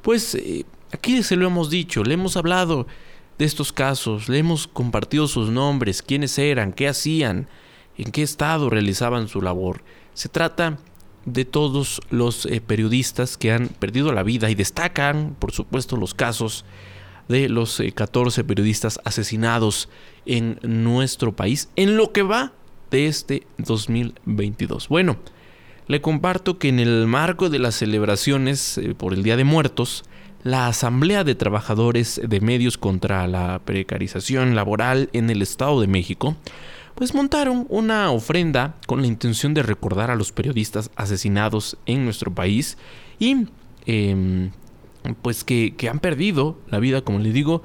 Pues eh, aquí se lo hemos dicho, le hemos hablado de estos casos, le hemos compartido sus nombres, quiénes eran, qué hacían, en qué estado realizaban su labor. Se trata de todos los eh, periodistas que han perdido la vida y destacan, por supuesto, los casos de los 14 eh, periodistas asesinados en nuestro país en lo que va de este 2022. Bueno, le comparto que en el marco de las celebraciones eh, por el Día de Muertos, la Asamblea de Trabajadores de Medios contra la Precarización Laboral en el Estado de México pues montaron una ofrenda con la intención de recordar a los periodistas asesinados en nuestro país y em, pues que, han perdido la vida, como les digo,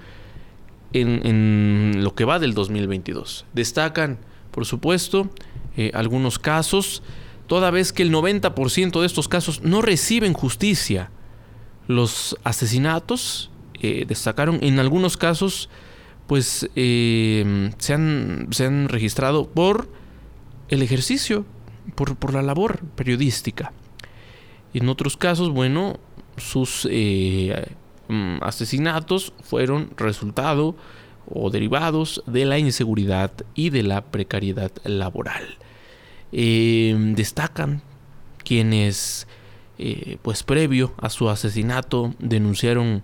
en, lo que va del 2022. Destacan, por supuesto, eh, algunos casos, toda vez que el 90% de estos casos no reciben justicia. Los asesinatos eh, destacaron en algunos casos pues eh, se, han, se, han, registrado por el ejercicio, por, por, la labor periodística. En otros casos, bueno, sus eh, mm, asesinatos fueron resultado o derivados de la inseguridad y de la precariedad laboral. Eh, destacan quienes, eh, pues previo a su asesinato, denunciaron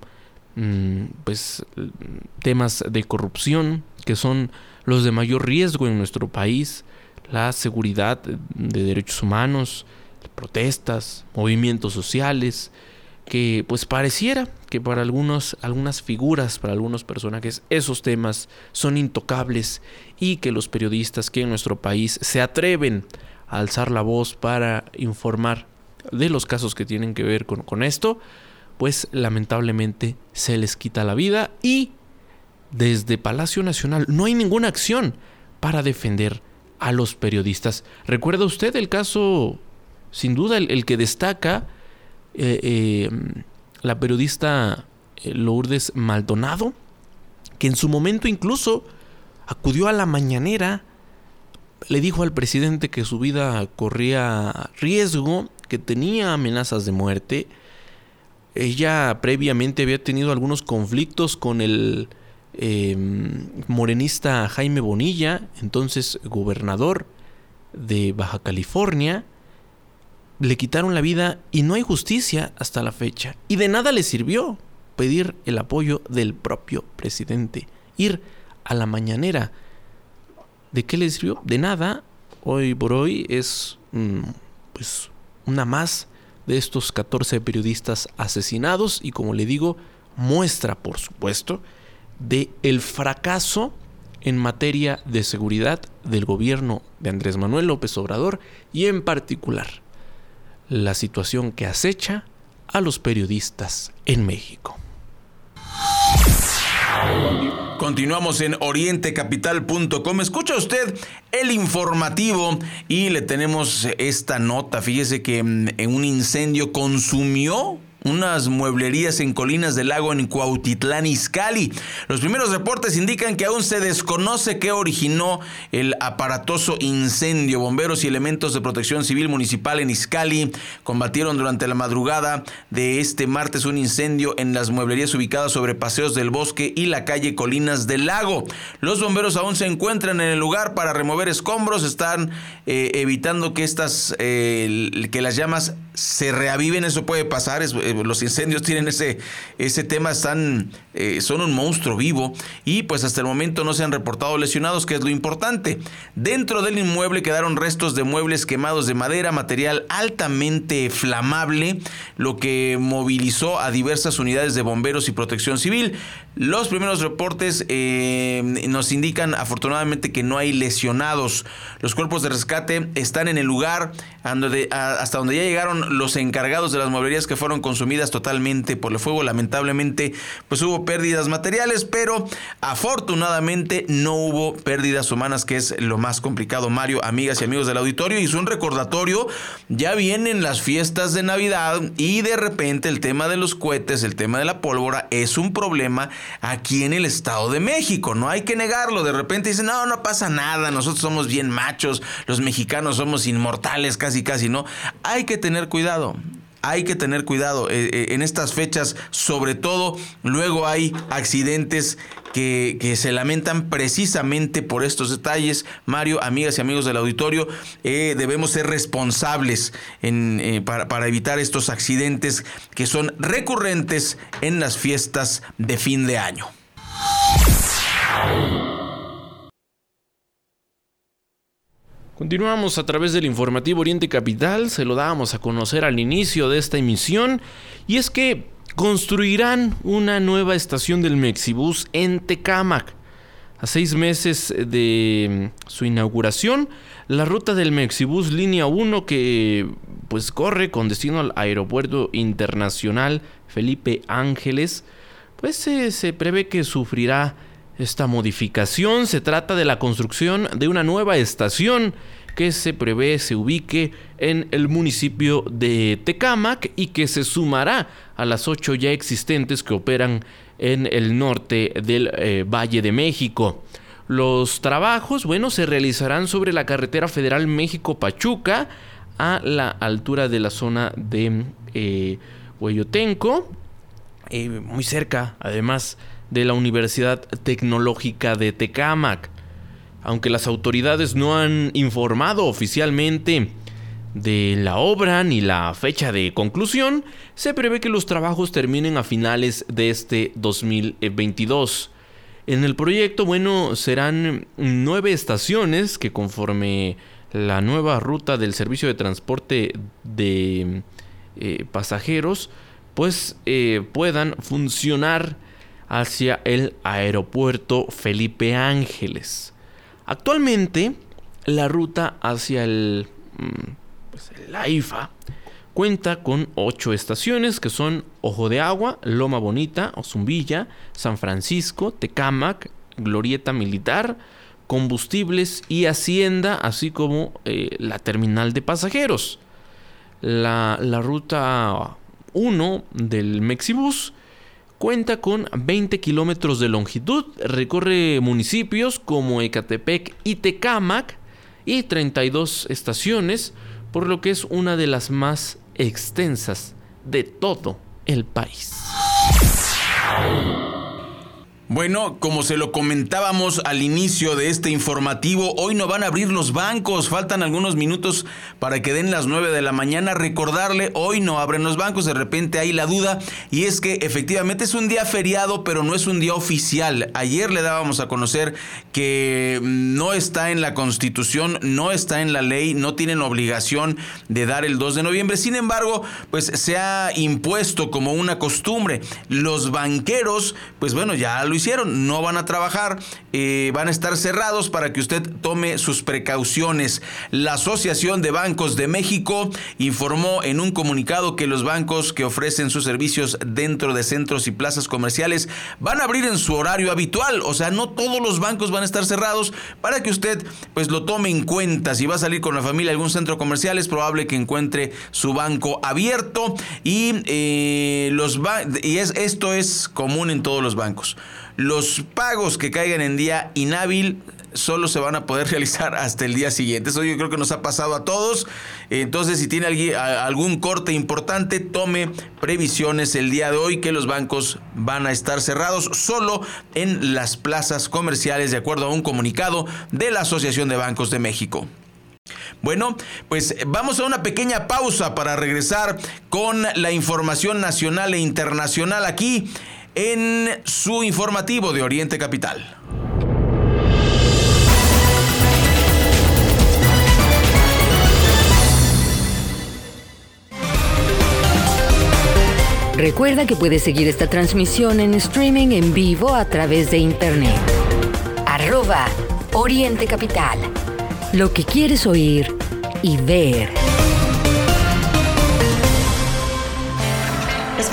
pues, temas de corrupción que son los de mayor riesgo en nuestro país, la seguridad de derechos humanos, protestas, movimientos sociales, que pues pareciera que para algunos, algunas figuras, para algunos personajes, esos temas son intocables y que los periodistas que en nuestro país se atreven a alzar la voz para informar de los casos que tienen que ver con, con esto, pues lamentablemente se les quita la vida y desde Palacio Nacional no hay ninguna acción para defender a los periodistas. ¿Recuerda usted el caso, sin duda, el que destaca eh, eh, la periodista eh, Lourdes Maldonado, que en su momento incluso acudió a la mañanera, le dijo al presidente que su vida corría riesgo, que tenía amenazas de muerte. Ella previamente había tenido algunos conflictos con el morenista Jaime Bonilla, entonces gobernador de Baja California, le quitaron la vida y no hay justicia hasta la fecha. Y de nada le sirvió pedir el apoyo del propio presidente, ir a la mañanera. ¿De qué le sirvió? De nada. Hoy por hoy es mm, pues una más de estos 14 periodistas asesinados y como le digo, muestra por supuesto de el fracaso en materia de seguridad del gobierno de Andrés Manuel López Obrador y en particular la situación que acecha a los periodistas en México. Continuamos en orientecapital.com. Escucha usted el informativo y le tenemos esta nota. Fíjese que mm, en un incendio consumió unas mueblerías en Colinas del Lago en Cuautitlán, Izcalli. Los primeros reportes indican que aún se desconoce qué originó el aparatoso incendio. Bomberos y elementos de protección civil municipal en Izcalli combatieron durante la madrugada de este martes un incendio en las mueblerías ubicadas sobre Paseos del Bosque y la calle Colinas del Lago. Los bomberos aún se encuentran en el lugar para remover escombros, están eh, evitando que estas, eh, que las llamas se reaviven, eso puede pasar, es, eh, los incendios tienen ese, ese tema, están, eh, son un monstruo vivo y pues hasta el momento no se han reportado lesionados, que es lo importante. Dentro del inmueble quedaron restos de muebles quemados de madera, material altamente flamable, lo que movilizó a diversas unidades de bomberos y protección civil. Los primeros reportes eh, nos indican afortunadamente que no hay lesionados. Los cuerpos de rescate están en el lugar hasta donde ya llegaron los encargados de las mueblerías que fueron consumidas totalmente por el fuego. Lamentablemente, pues hubo pérdidas materiales, pero afortunadamente no hubo pérdidas humanas, que es lo más complicado. Mario, amigas y amigos del auditorio, hizo un recordatorio. Ya vienen las fiestas de Navidad y de repente el tema de los cohetes, el tema de la pólvora es un problema aquí en el Estado de México. No hay que negarlo. De repente dicen, no, no pasa nada. Nosotros somos bien machos. Los mexicanos somos inmortales, casi, casi, ¿no? Hay que tener cuidado hay que tener cuidado eh, eh, en estas fechas, sobre todo luego hay accidentes que, se lamentan precisamente por estos detalles. Mario, amigas y amigos del auditorio, eh, debemos ser responsables para, para evitar estos accidentes que son recurrentes en las fiestas de fin de año. Continuamos a través del informativo Oriente Capital, se lo dábamos a conocer al inicio de esta emisión, y es que construirán una nueva estación del Mexibus en Tecámac. A seis meses de su inauguración, la ruta del Mexibus línea 1 que pues corre con destino al aeropuerto internacional Felipe Ángeles, pues se prevé que sufrirá esta modificación. Se trata de la construcción de una nueva estación que se prevé se ubique en el municipio de Tecámac y que se sumará a las ocho ya existentes que operan en el norte del eh, Valle de México. Los trabajos, bueno, se realizarán sobre la carretera federal México-Pachuca a la altura de la zona de eh, eh, muy cerca, además, de la Universidad Tecnológica de Tecámac. Aunque las autoridades no han informado oficialmente de la obra ni la fecha de conclusión, se prevé que los trabajos terminen a finales de este 2022. En el proyecto, bueno, serán nueve estaciones que conforme la nueva ruta del servicio de transporte de eh, pasajeros, pues eh, puedan funcionar hacia el aeropuerto Felipe Ángeles. Actualmente, la ruta hacia el mm, pues, la IFA cuenta con ocho estaciones que son Ojo de Agua, Loma Bonita, Ozumbilla, San Francisco, Tecámac, Glorieta Militar, Combustibles y Hacienda, así como eh, la terminal de pasajeros. La, la ruta 1 del Mexibus cuenta con 20 kilómetros de longitud, recorre municipios como Ecatepec y Tecámac y 32 estaciones, por lo que es una de las más extensas de todo el país. Bueno, como se lo comentábamos al inicio de este informativo, hoy no van a abrir los bancos, faltan algunos minutos para que den las 9 de la mañana. Recordarle, hoy no abren los bancos, de repente hay la duda, y es que efectivamente es un día feriado, pero no es un día oficial. Ayer le dábamos a conocer que no está en la constitución, no está en la ley, no tienen obligación de dar el 2 de noviembre. Sin embargo, pues se ha impuesto como una costumbre. Los banqueros, pues bueno, ya lo hicieron no van a trabajar, eh, van a estar cerrados para que usted tome sus precauciones. La Asociación de Bancos de México informó en un comunicado que los bancos que ofrecen sus servicios dentro de centros y plazas comerciales van a abrir en su horario habitual, o sea, no todos los bancos van a estar cerrados para que usted pues lo tome en cuenta. Si va a salir con la familia a algún centro comercial es probable que encuentre su banco abierto y eh, los y es, esto es común en todos los bancos. Los pagos que caigan en día inhábil solo se van a poder realizar hasta el día siguiente. Eso yo creo que nos ha pasado a todos. Entonces, si tiene algún corte importante, tome previsiones el día de hoy que los bancos van a estar cerrados solo en las plazas comerciales, de acuerdo a un comunicado de la Asociación de Bancos de México. Bueno, pues vamos a una pequeña pausa para regresar con la información nacional e internacional aquí en su informativo de Oriente Capital. Recuerda que puedes seguir esta transmisión en streaming en vivo a través de internet. Arroba Oriente Capital. Lo que quieres oír y ver.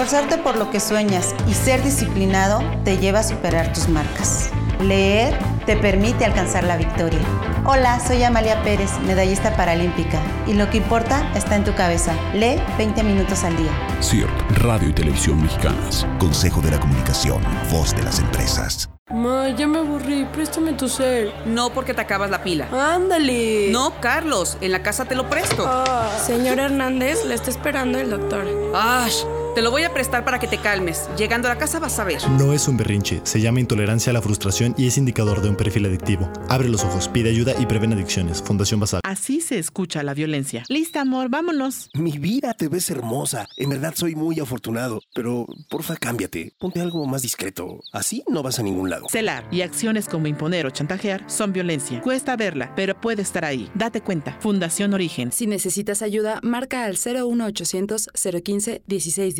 Esforzarte por lo que sueñas y ser disciplinado te lleva a superar tus marcas. Leer te permite alcanzar la victoria. Hola, soy Amalia Pérez, medallista paralímpica, y lo que importa está en tu cabeza. Lee 20 minutos al día. CIRT, Radio y Televisión Mexicanas. Consejo de la Comunicación, voz de las empresas. Ma, ya me aburrí, préstame tu cel. No, porque te acabas la pila. Ándale. No, Carlos, en la casa te lo presto. Ah, señor Hernández, le está esperando el doctor. ¡Ash! Te lo voy a prestar para que te calmes. Llegando a la casa vas a ver. No es un berrinche, se llama intolerancia a la frustración y es indicador de un perfil adictivo. Abre los ojos, pide ayuda y prevén adicciones. Fundación Basal. Así se escucha la violencia. Lista, amor, vámonos. Mi vida, te ves hermosa. En verdad soy muy afortunado. Pero, porfa, cámbiate. Ponte algo más discreto. Así no vas a ningún lado. Celar y acciones como imponer o chantajear son violencia. Cuesta verla, pero puede estar ahí. Date cuenta. Fundación Origen. Si necesitas ayuda, marca al 01800 015 16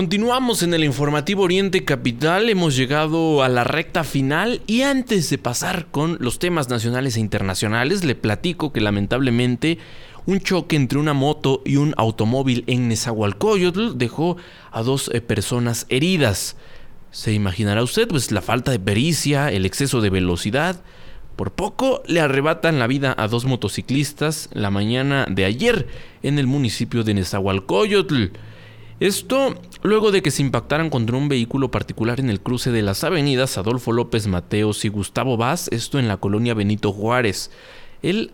Continuamos en el informativo Oriente Capital, hemos llegado a la recta final y antes de pasar con los temas nacionales e internacionales, le platico que lamentablemente Un choque entre una moto y un automóvil en Nezahualcóyotl dejó a dos eh, personas heridas. Se imaginará usted, pues la falta de pericia, el exceso de velocidad. Por poco le arrebatan la vida a dos motociclistas la mañana de ayer en el municipio de Nezahualcóyotl. Esto luego de que se impactaran contra un vehículo particular en el cruce de las avenidas Adolfo López Mateos y Gustavo Vaz, esto en la colonia Benito Juárez. El,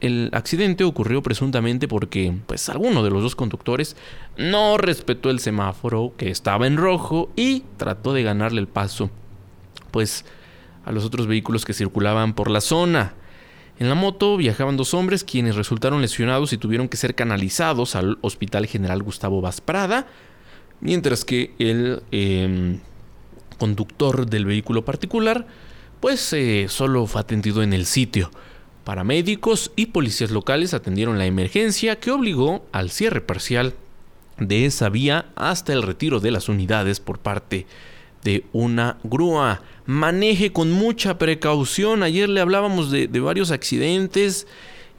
el, accidente ocurrió presuntamente porque, pues, alguno de los dos conductores no respetó el semáforo que estaba en rojo y trató de ganarle el paso, pues, a los otros vehículos que circulaban por la zona. En la moto viajaban dos hombres quienes resultaron lesionados y tuvieron que ser canalizados al Hospital General Gustavo Vaz Prada, mientras que el em, conductor del vehículo particular pues eh, solo fue atendido en el sitio. Paramédicos y policías locales atendieron la emergencia que obligó al cierre parcial de esa vía hasta el retiro de las unidades por parte de una grúa. Maneje con mucha precaución. Ayer le hablábamos de, varios accidentes.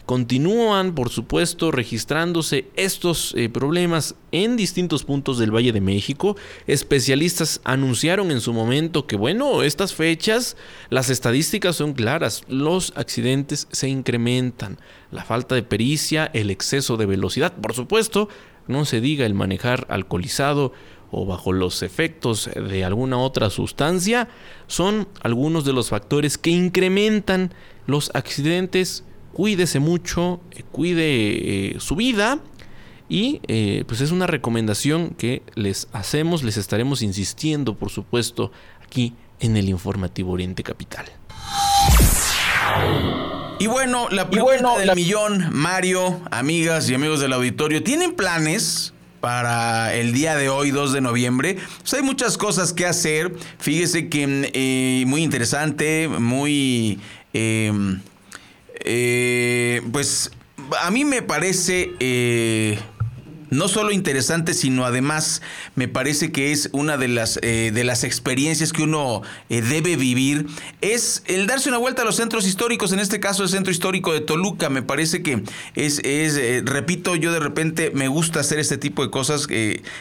Continúan, por supuesto, registrándose estos eh, problemas en distintos puntos del Valle de México. Especialistas anunciaron en su momento que, bueno, estas fechas, las estadísticas son claras. Los accidentes se incrementan. La falta de pericia, el exceso de velocidad, por supuesto, no se diga el manejar alcoholizado o bajo los efectos de alguna otra sustancia son algunos de los factores que incrementan los accidentes. Cuídese mucho, eh, cuide eh, su vida y eh, pues es una recomendación que les hacemos, les estaremos insistiendo por supuesto aquí en el informativo Oriente Capital. Y bueno, la pregunta del millón, Mario, amigas y amigos del auditorio, ¿tienen planes para el día de hoy, 2 de noviembre. Pues hay muchas cosas que hacer. Fíjese que eh, muy interesante, muy... Em, eh, pues a mí me parece... Eh, no solo interesante, sino además me parece que es una de las, eh, de las experiencias que uno eh, debe vivir, es el darse una vuelta a los centros históricos, en este caso el centro histórico de Toluca, me parece que es, es eh, repito, yo de repente me gusta hacer este tipo de cosas,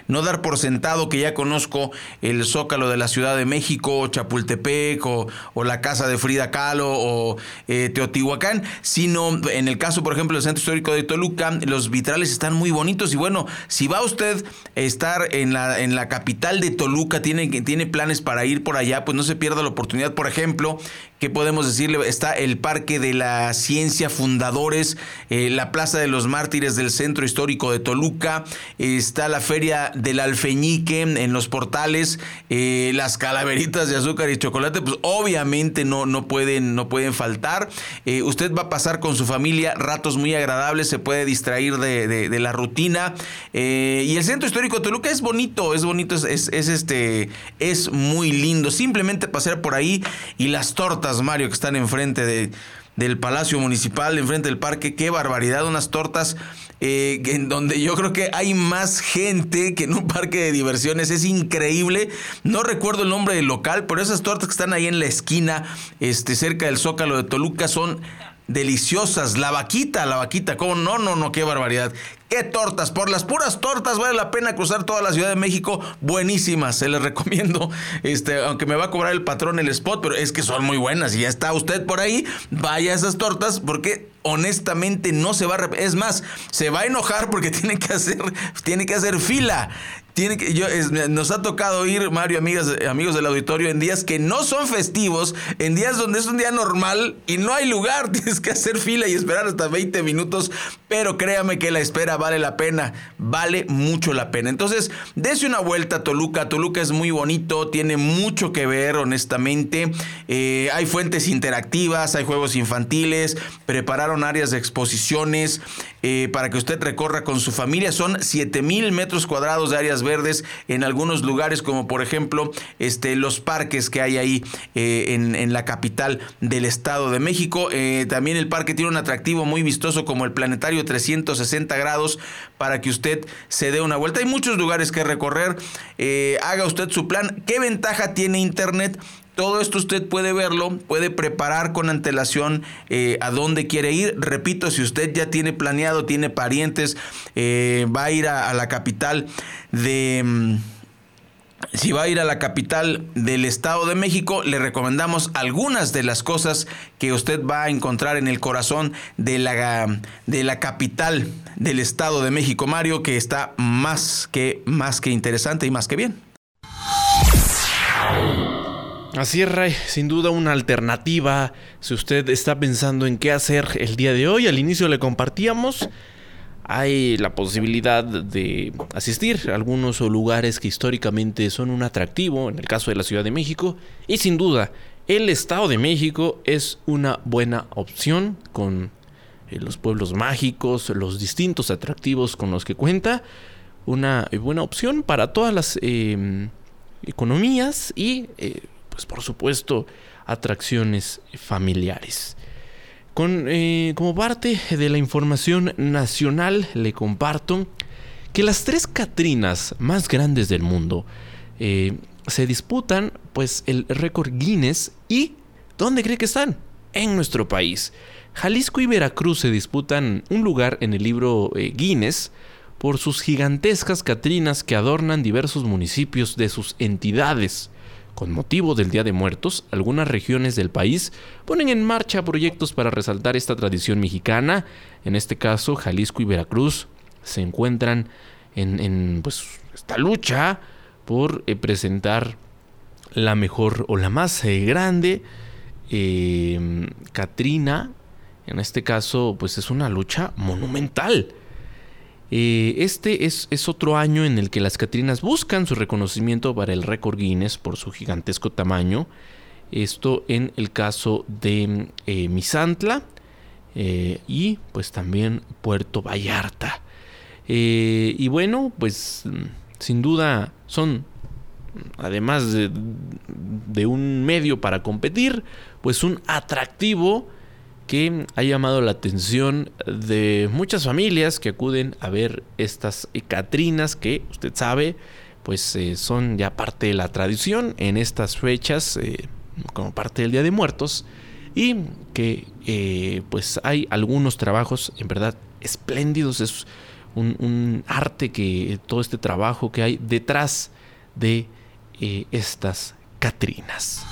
no dar por sentado que ya conozco el Zócalo de la Ciudad de México, Chapultepec, o, o la casa de Frida Kahlo, o Teotihuacán, sino en el caso, por ejemplo, del centro histórico de Toluca, los vitrales están muy bonitos y bueno, si va usted a estar en la, en la capital de Toluca, tiene, tiene planes para ir por allá, pues no se pierda la oportunidad. Por ejemplo, ¿qué podemos decirle? Está el Parque de la Ciencia Fundadores, eh, la Plaza de los Mártires del Centro Histórico de Toluca, está la Feria del Alfeñique en los portales, eh, las calaveritas de azúcar y chocolate, pues obviamente no, no, pueden, no pueden faltar. Eh, usted va a pasar con su familia ratos muy agradables, se puede distraer de, de la rutina. Eh, y el centro histórico de Toluca es bonito, es bonito, es, este, es muy lindo. Simplemente pasear por ahí y las tortas, Mario, que están enfrente de, del Palacio Municipal, enfrente del parque, qué barbaridad, unas tortas eh, en donde yo creo que hay más gente que en un parque de diversiones, es increíble. No recuerdo el nombre del local, pero esas tortas que están ahí en la esquina, este, cerca del Zócalo de Toluca, son deliciosas. La vaquita, la vaquita, ¿cómo? No, no, no, qué barbaridad. ¡Qué tortas! Por las puras tortas vale la pena cruzar toda la Ciudad de México. Buenísimas, se les recomiendo. Este, aunque me va a cobrar el patrón el spot, pero es que son muy buenas. Y ya está usted por ahí, vaya a esas tortas porque honestamente no se va a... Es más, se va a enojar porque tiene que hacer, tiene que hacer fila. Nos ha tocado ir, Mario, amigas, amigos del auditorio, en días que no son festivos, en días donde es un día normal y no hay lugar. Tienes que hacer fila y esperar hasta 20 minutos. Pero créame que la espera vale la pena, vale mucho la pena. Entonces, dése una vuelta a Toluca. Toluca es muy bonito, tiene mucho que ver, honestamente. Eh, hay fuentes interactivas, hay juegos infantiles, prepararon áreas de exposiciones eh, para que usted recorra con su familia. Son 7 mil metros cuadrados de áreas verdes en algunos lugares, como por ejemplo este, los parques que hay ahí eh, en, en, la capital del Estado de México. también el parque tiene un atractivo muy vistoso como el planetario 360 grados para que usted se dé una vuelta. Hay muchos lugares que recorrer. Eh, haga usted su plan. ¿Qué ventaja tiene Internet? Todo esto usted puede verlo, puede preparar con antelación eh, a dónde quiere ir. Repito, si usted ya tiene planeado, tiene parientes, eh, va a ir a, a la capital de... mm, si va a ir a la capital del Estado de México, le recomendamos algunas de las cosas que usted va a encontrar en el corazón de la, de la capital del Estado de México, Mario, que está más que, más que interesante y más que bien. Así es, Ray, sin duda una alternativa. Si usted está pensando en qué hacer el día de hoy, al inicio le compartíamos hay la posibilidad de asistir a algunos lugares que históricamente son un atractivo, en el caso de la Ciudad de México, y sin duda el Estado de México es una buena opción con eh, los pueblos mágicos, los distintos atractivos con los que cuenta, una buena opción para todas las eh, economías y, eh, pues por supuesto, atracciones familiares. Con, eh, como parte de la información nacional, le comparto que las tres Catrinas más grandes del mundo eh, se disputan pues el récord Guinness y ¿dónde cree que están? En nuestro país. Jalisco y Veracruz se disputan un lugar en el libro eh, Guinness por sus gigantescas Catrinas que adornan diversos municipios de sus entidades. Con motivo del Día de Muertos, algunas regiones del país ponen en marcha proyectos para resaltar esta tradición mexicana. En este caso, Jalisco y Veracruz se encuentran en, en, pues, esta lucha por eh, presentar la mejor o la más eh, grande Catrina. En este caso, pues es una lucha monumental. Eh, este es, otro año en el que las Catrinas buscan su reconocimiento para el récord Guinness por su gigantesco tamaño. Esto en el caso de eh, Misantla eh, y pues también Puerto Vallarta. Y bueno, pues sin duda son, además de, de un medio para competir, pues un atractivo que ha llamado la atención de muchas familias que acuden a ver estas Catrinas que usted sabe pues eh, son ya parte de la tradición en estas fechas eh, como parte del Día de Muertos y que eh, pues hay algunos trabajos en verdad espléndidos es un, un, arte que todo este trabajo que hay detrás de estas Catrinas.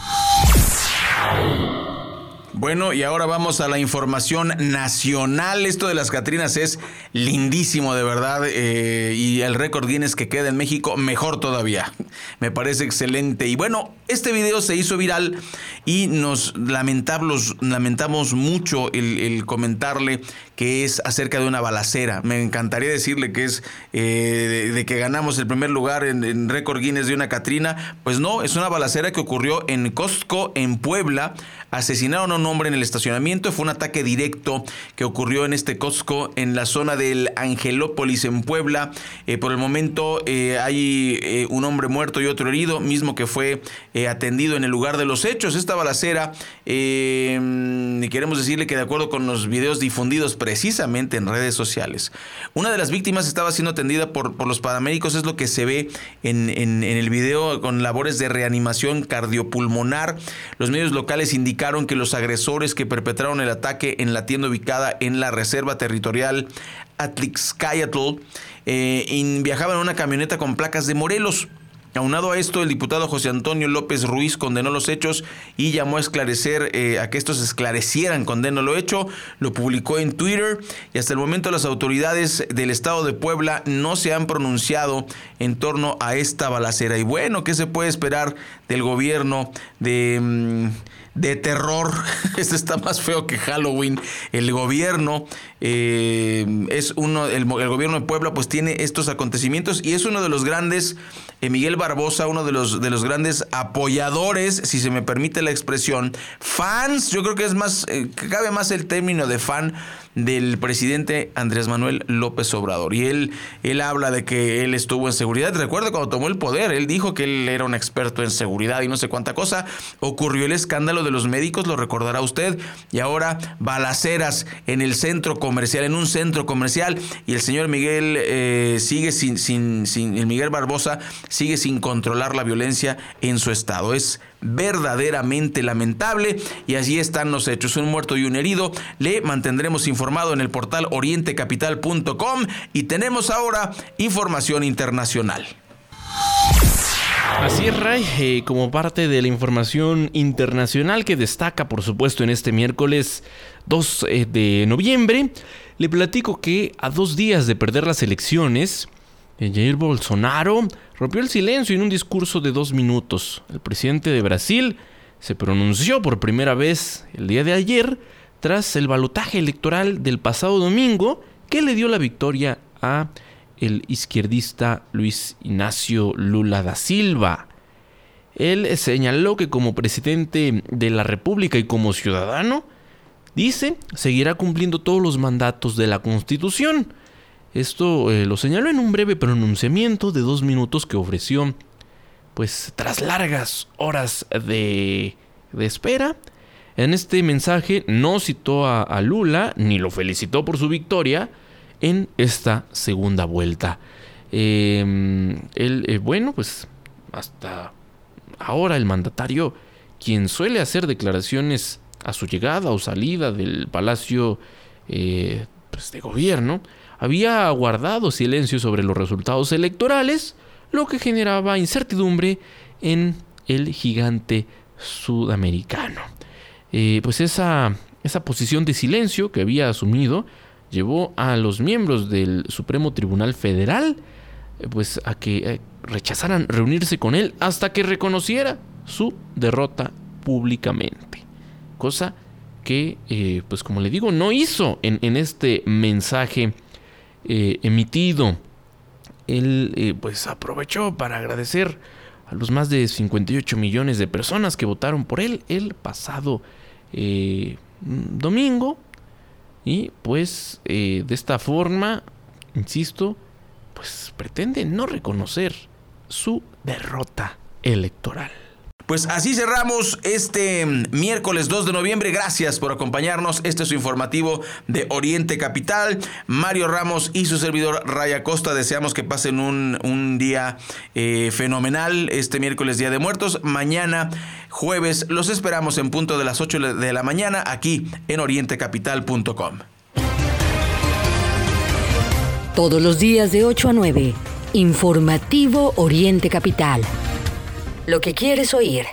Bueno, y ahora vamos a la información nacional. Esto de las Catrinas es lindísimo, de verdad. Eh, y el récord Guinness que queda en México, mejor todavía. Me parece excelente. Y bueno, este video se hizo viral y nos lamentamos, lamentamos mucho el, comentarle que es acerca de una balacera. Me encantaría decirle que es eh, de, de, que ganamos el primer lugar en, en récord Guinness de una Catrina. Pues no, es una balacera que ocurrió en Costco, en Puebla. Asesinaron a un hombre en el estacionamiento. Fue un ataque directo que ocurrió en este Costco, en la zona del Angelópolis, en Puebla. Eh, por el momento eh, hay eh, un hombre muerto y otro herido, mismo que fue atendido en el lugar de los hechos. Esta balacera, queremos decirle que de acuerdo con los videos difundidos precisamente en redes sociales, una de las víctimas estaba siendo atendida por, por los paramédicos. Es lo que se ve en, en, en el video con labores de reanimación cardiopulmonar. Los medios locales indicaron que los agresores que perpetraron el ataque en la tienda ubicada en la Reserva Territorial Atlixcayatl eh, viajaban en una camioneta con placas de Morelos. Aunado a esto, el diputado José Antonio López Ruiz condenó los hechos y llamó a esclarecer, eh, a que estos esclarecieran, condenó lo hecho, lo publicó en Twitter y hasta el momento las autoridades del estado de Puebla no se han pronunciado en torno a esta balacera. Y bueno, ¿qué se puede esperar del gobierno de... Mmm, de terror. Este está más feo que Halloween. El gobierno eh, es uno, el, el, gobierno de Puebla pues tiene estos acontecimientos y es uno de los grandes, eh, Miguel Barbosa, uno de los, de los grandes apoyadores, si se me permite la expresión, fans, yo creo que es más, eh, cabe más el término de fan del presidente Andrés Manuel López Obrador. Y él, él habla de que él estuvo en seguridad. Recuerda cuando tomó el poder, él dijo que él era un experto en seguridad y no sé cuánta cosa. Ocurrió el escándalo de los médicos, lo recordará usted, y ahora balaceras en el centro comercial, en un centro comercial, y el señor Miguel eh, sigue sin, sin, sin, el Miguel Barbosa sigue sin controlar la violencia en su estado. Es verdaderamente lamentable y allí están los hechos, un muerto y un herido. Le mantendremos informado en el portal orientecapital.com y tenemos ahora información internacional. Así es, Ray, eh, como parte de la información internacional que destaca, por supuesto, en este miércoles 2 eh, de noviembre, le platico que a dos días de perder las elecciones, eh, Jair Bolsonaro rompió el silencio en un discurso de dos minutos. El presidente de Brasil se pronunció por primera vez el día de ayer tras el balotaje electoral del pasado domingo que le dio la victoria a el izquierdista Luis Ignacio Lula da Silva. Él señaló que como presidente de la República y como ciudadano, dice, seguirá cumpliendo todos los mandatos de la Constitución. Esto eh, lo señaló en un breve pronunciamiento de dos minutos que ofreció, pues tras largas horas de, de espera. En este mensaje no citó a Lula ni lo felicitó por su victoria, en esta segunda vuelta. Em, eh, bueno, pues hasta ahora el mandatario, quien suele hacer declaraciones a su llegada o salida del palacio eh, pues, de gobierno, había guardado silencio sobre los resultados electorales, lo que generaba incertidumbre en el gigante sudamericano. Eh, pues esa, esa posición de silencio que había asumido llevó a los miembros del Supremo Tribunal Federal eh, pues a que eh, rechazaran reunirse con él hasta que reconociera su derrota públicamente. Cosa que, eh, pues como le digo, no hizo en, este mensaje emitido. Él pues aprovechó para agradecer a los más de 58 millones de personas que votaron por él el pasado domingo y pues eh, de esta forma, insisto, pues pretende no reconocer su derrota electoral. Pues así cerramos este miércoles 2 de noviembre. Gracias por acompañarnos. Este es su informativo de Oriente Capital. Mario Ramos y su servidor Raya Costa. Deseamos que pasen un, día eh, fenomenal este miércoles Día de Muertos. Mañana jueves los esperamos en punto de las 8 de la mañana aquí en orientecapital.com. Todos los días de 8 a 9. Informativo Oriente Capital lo que quieres oír.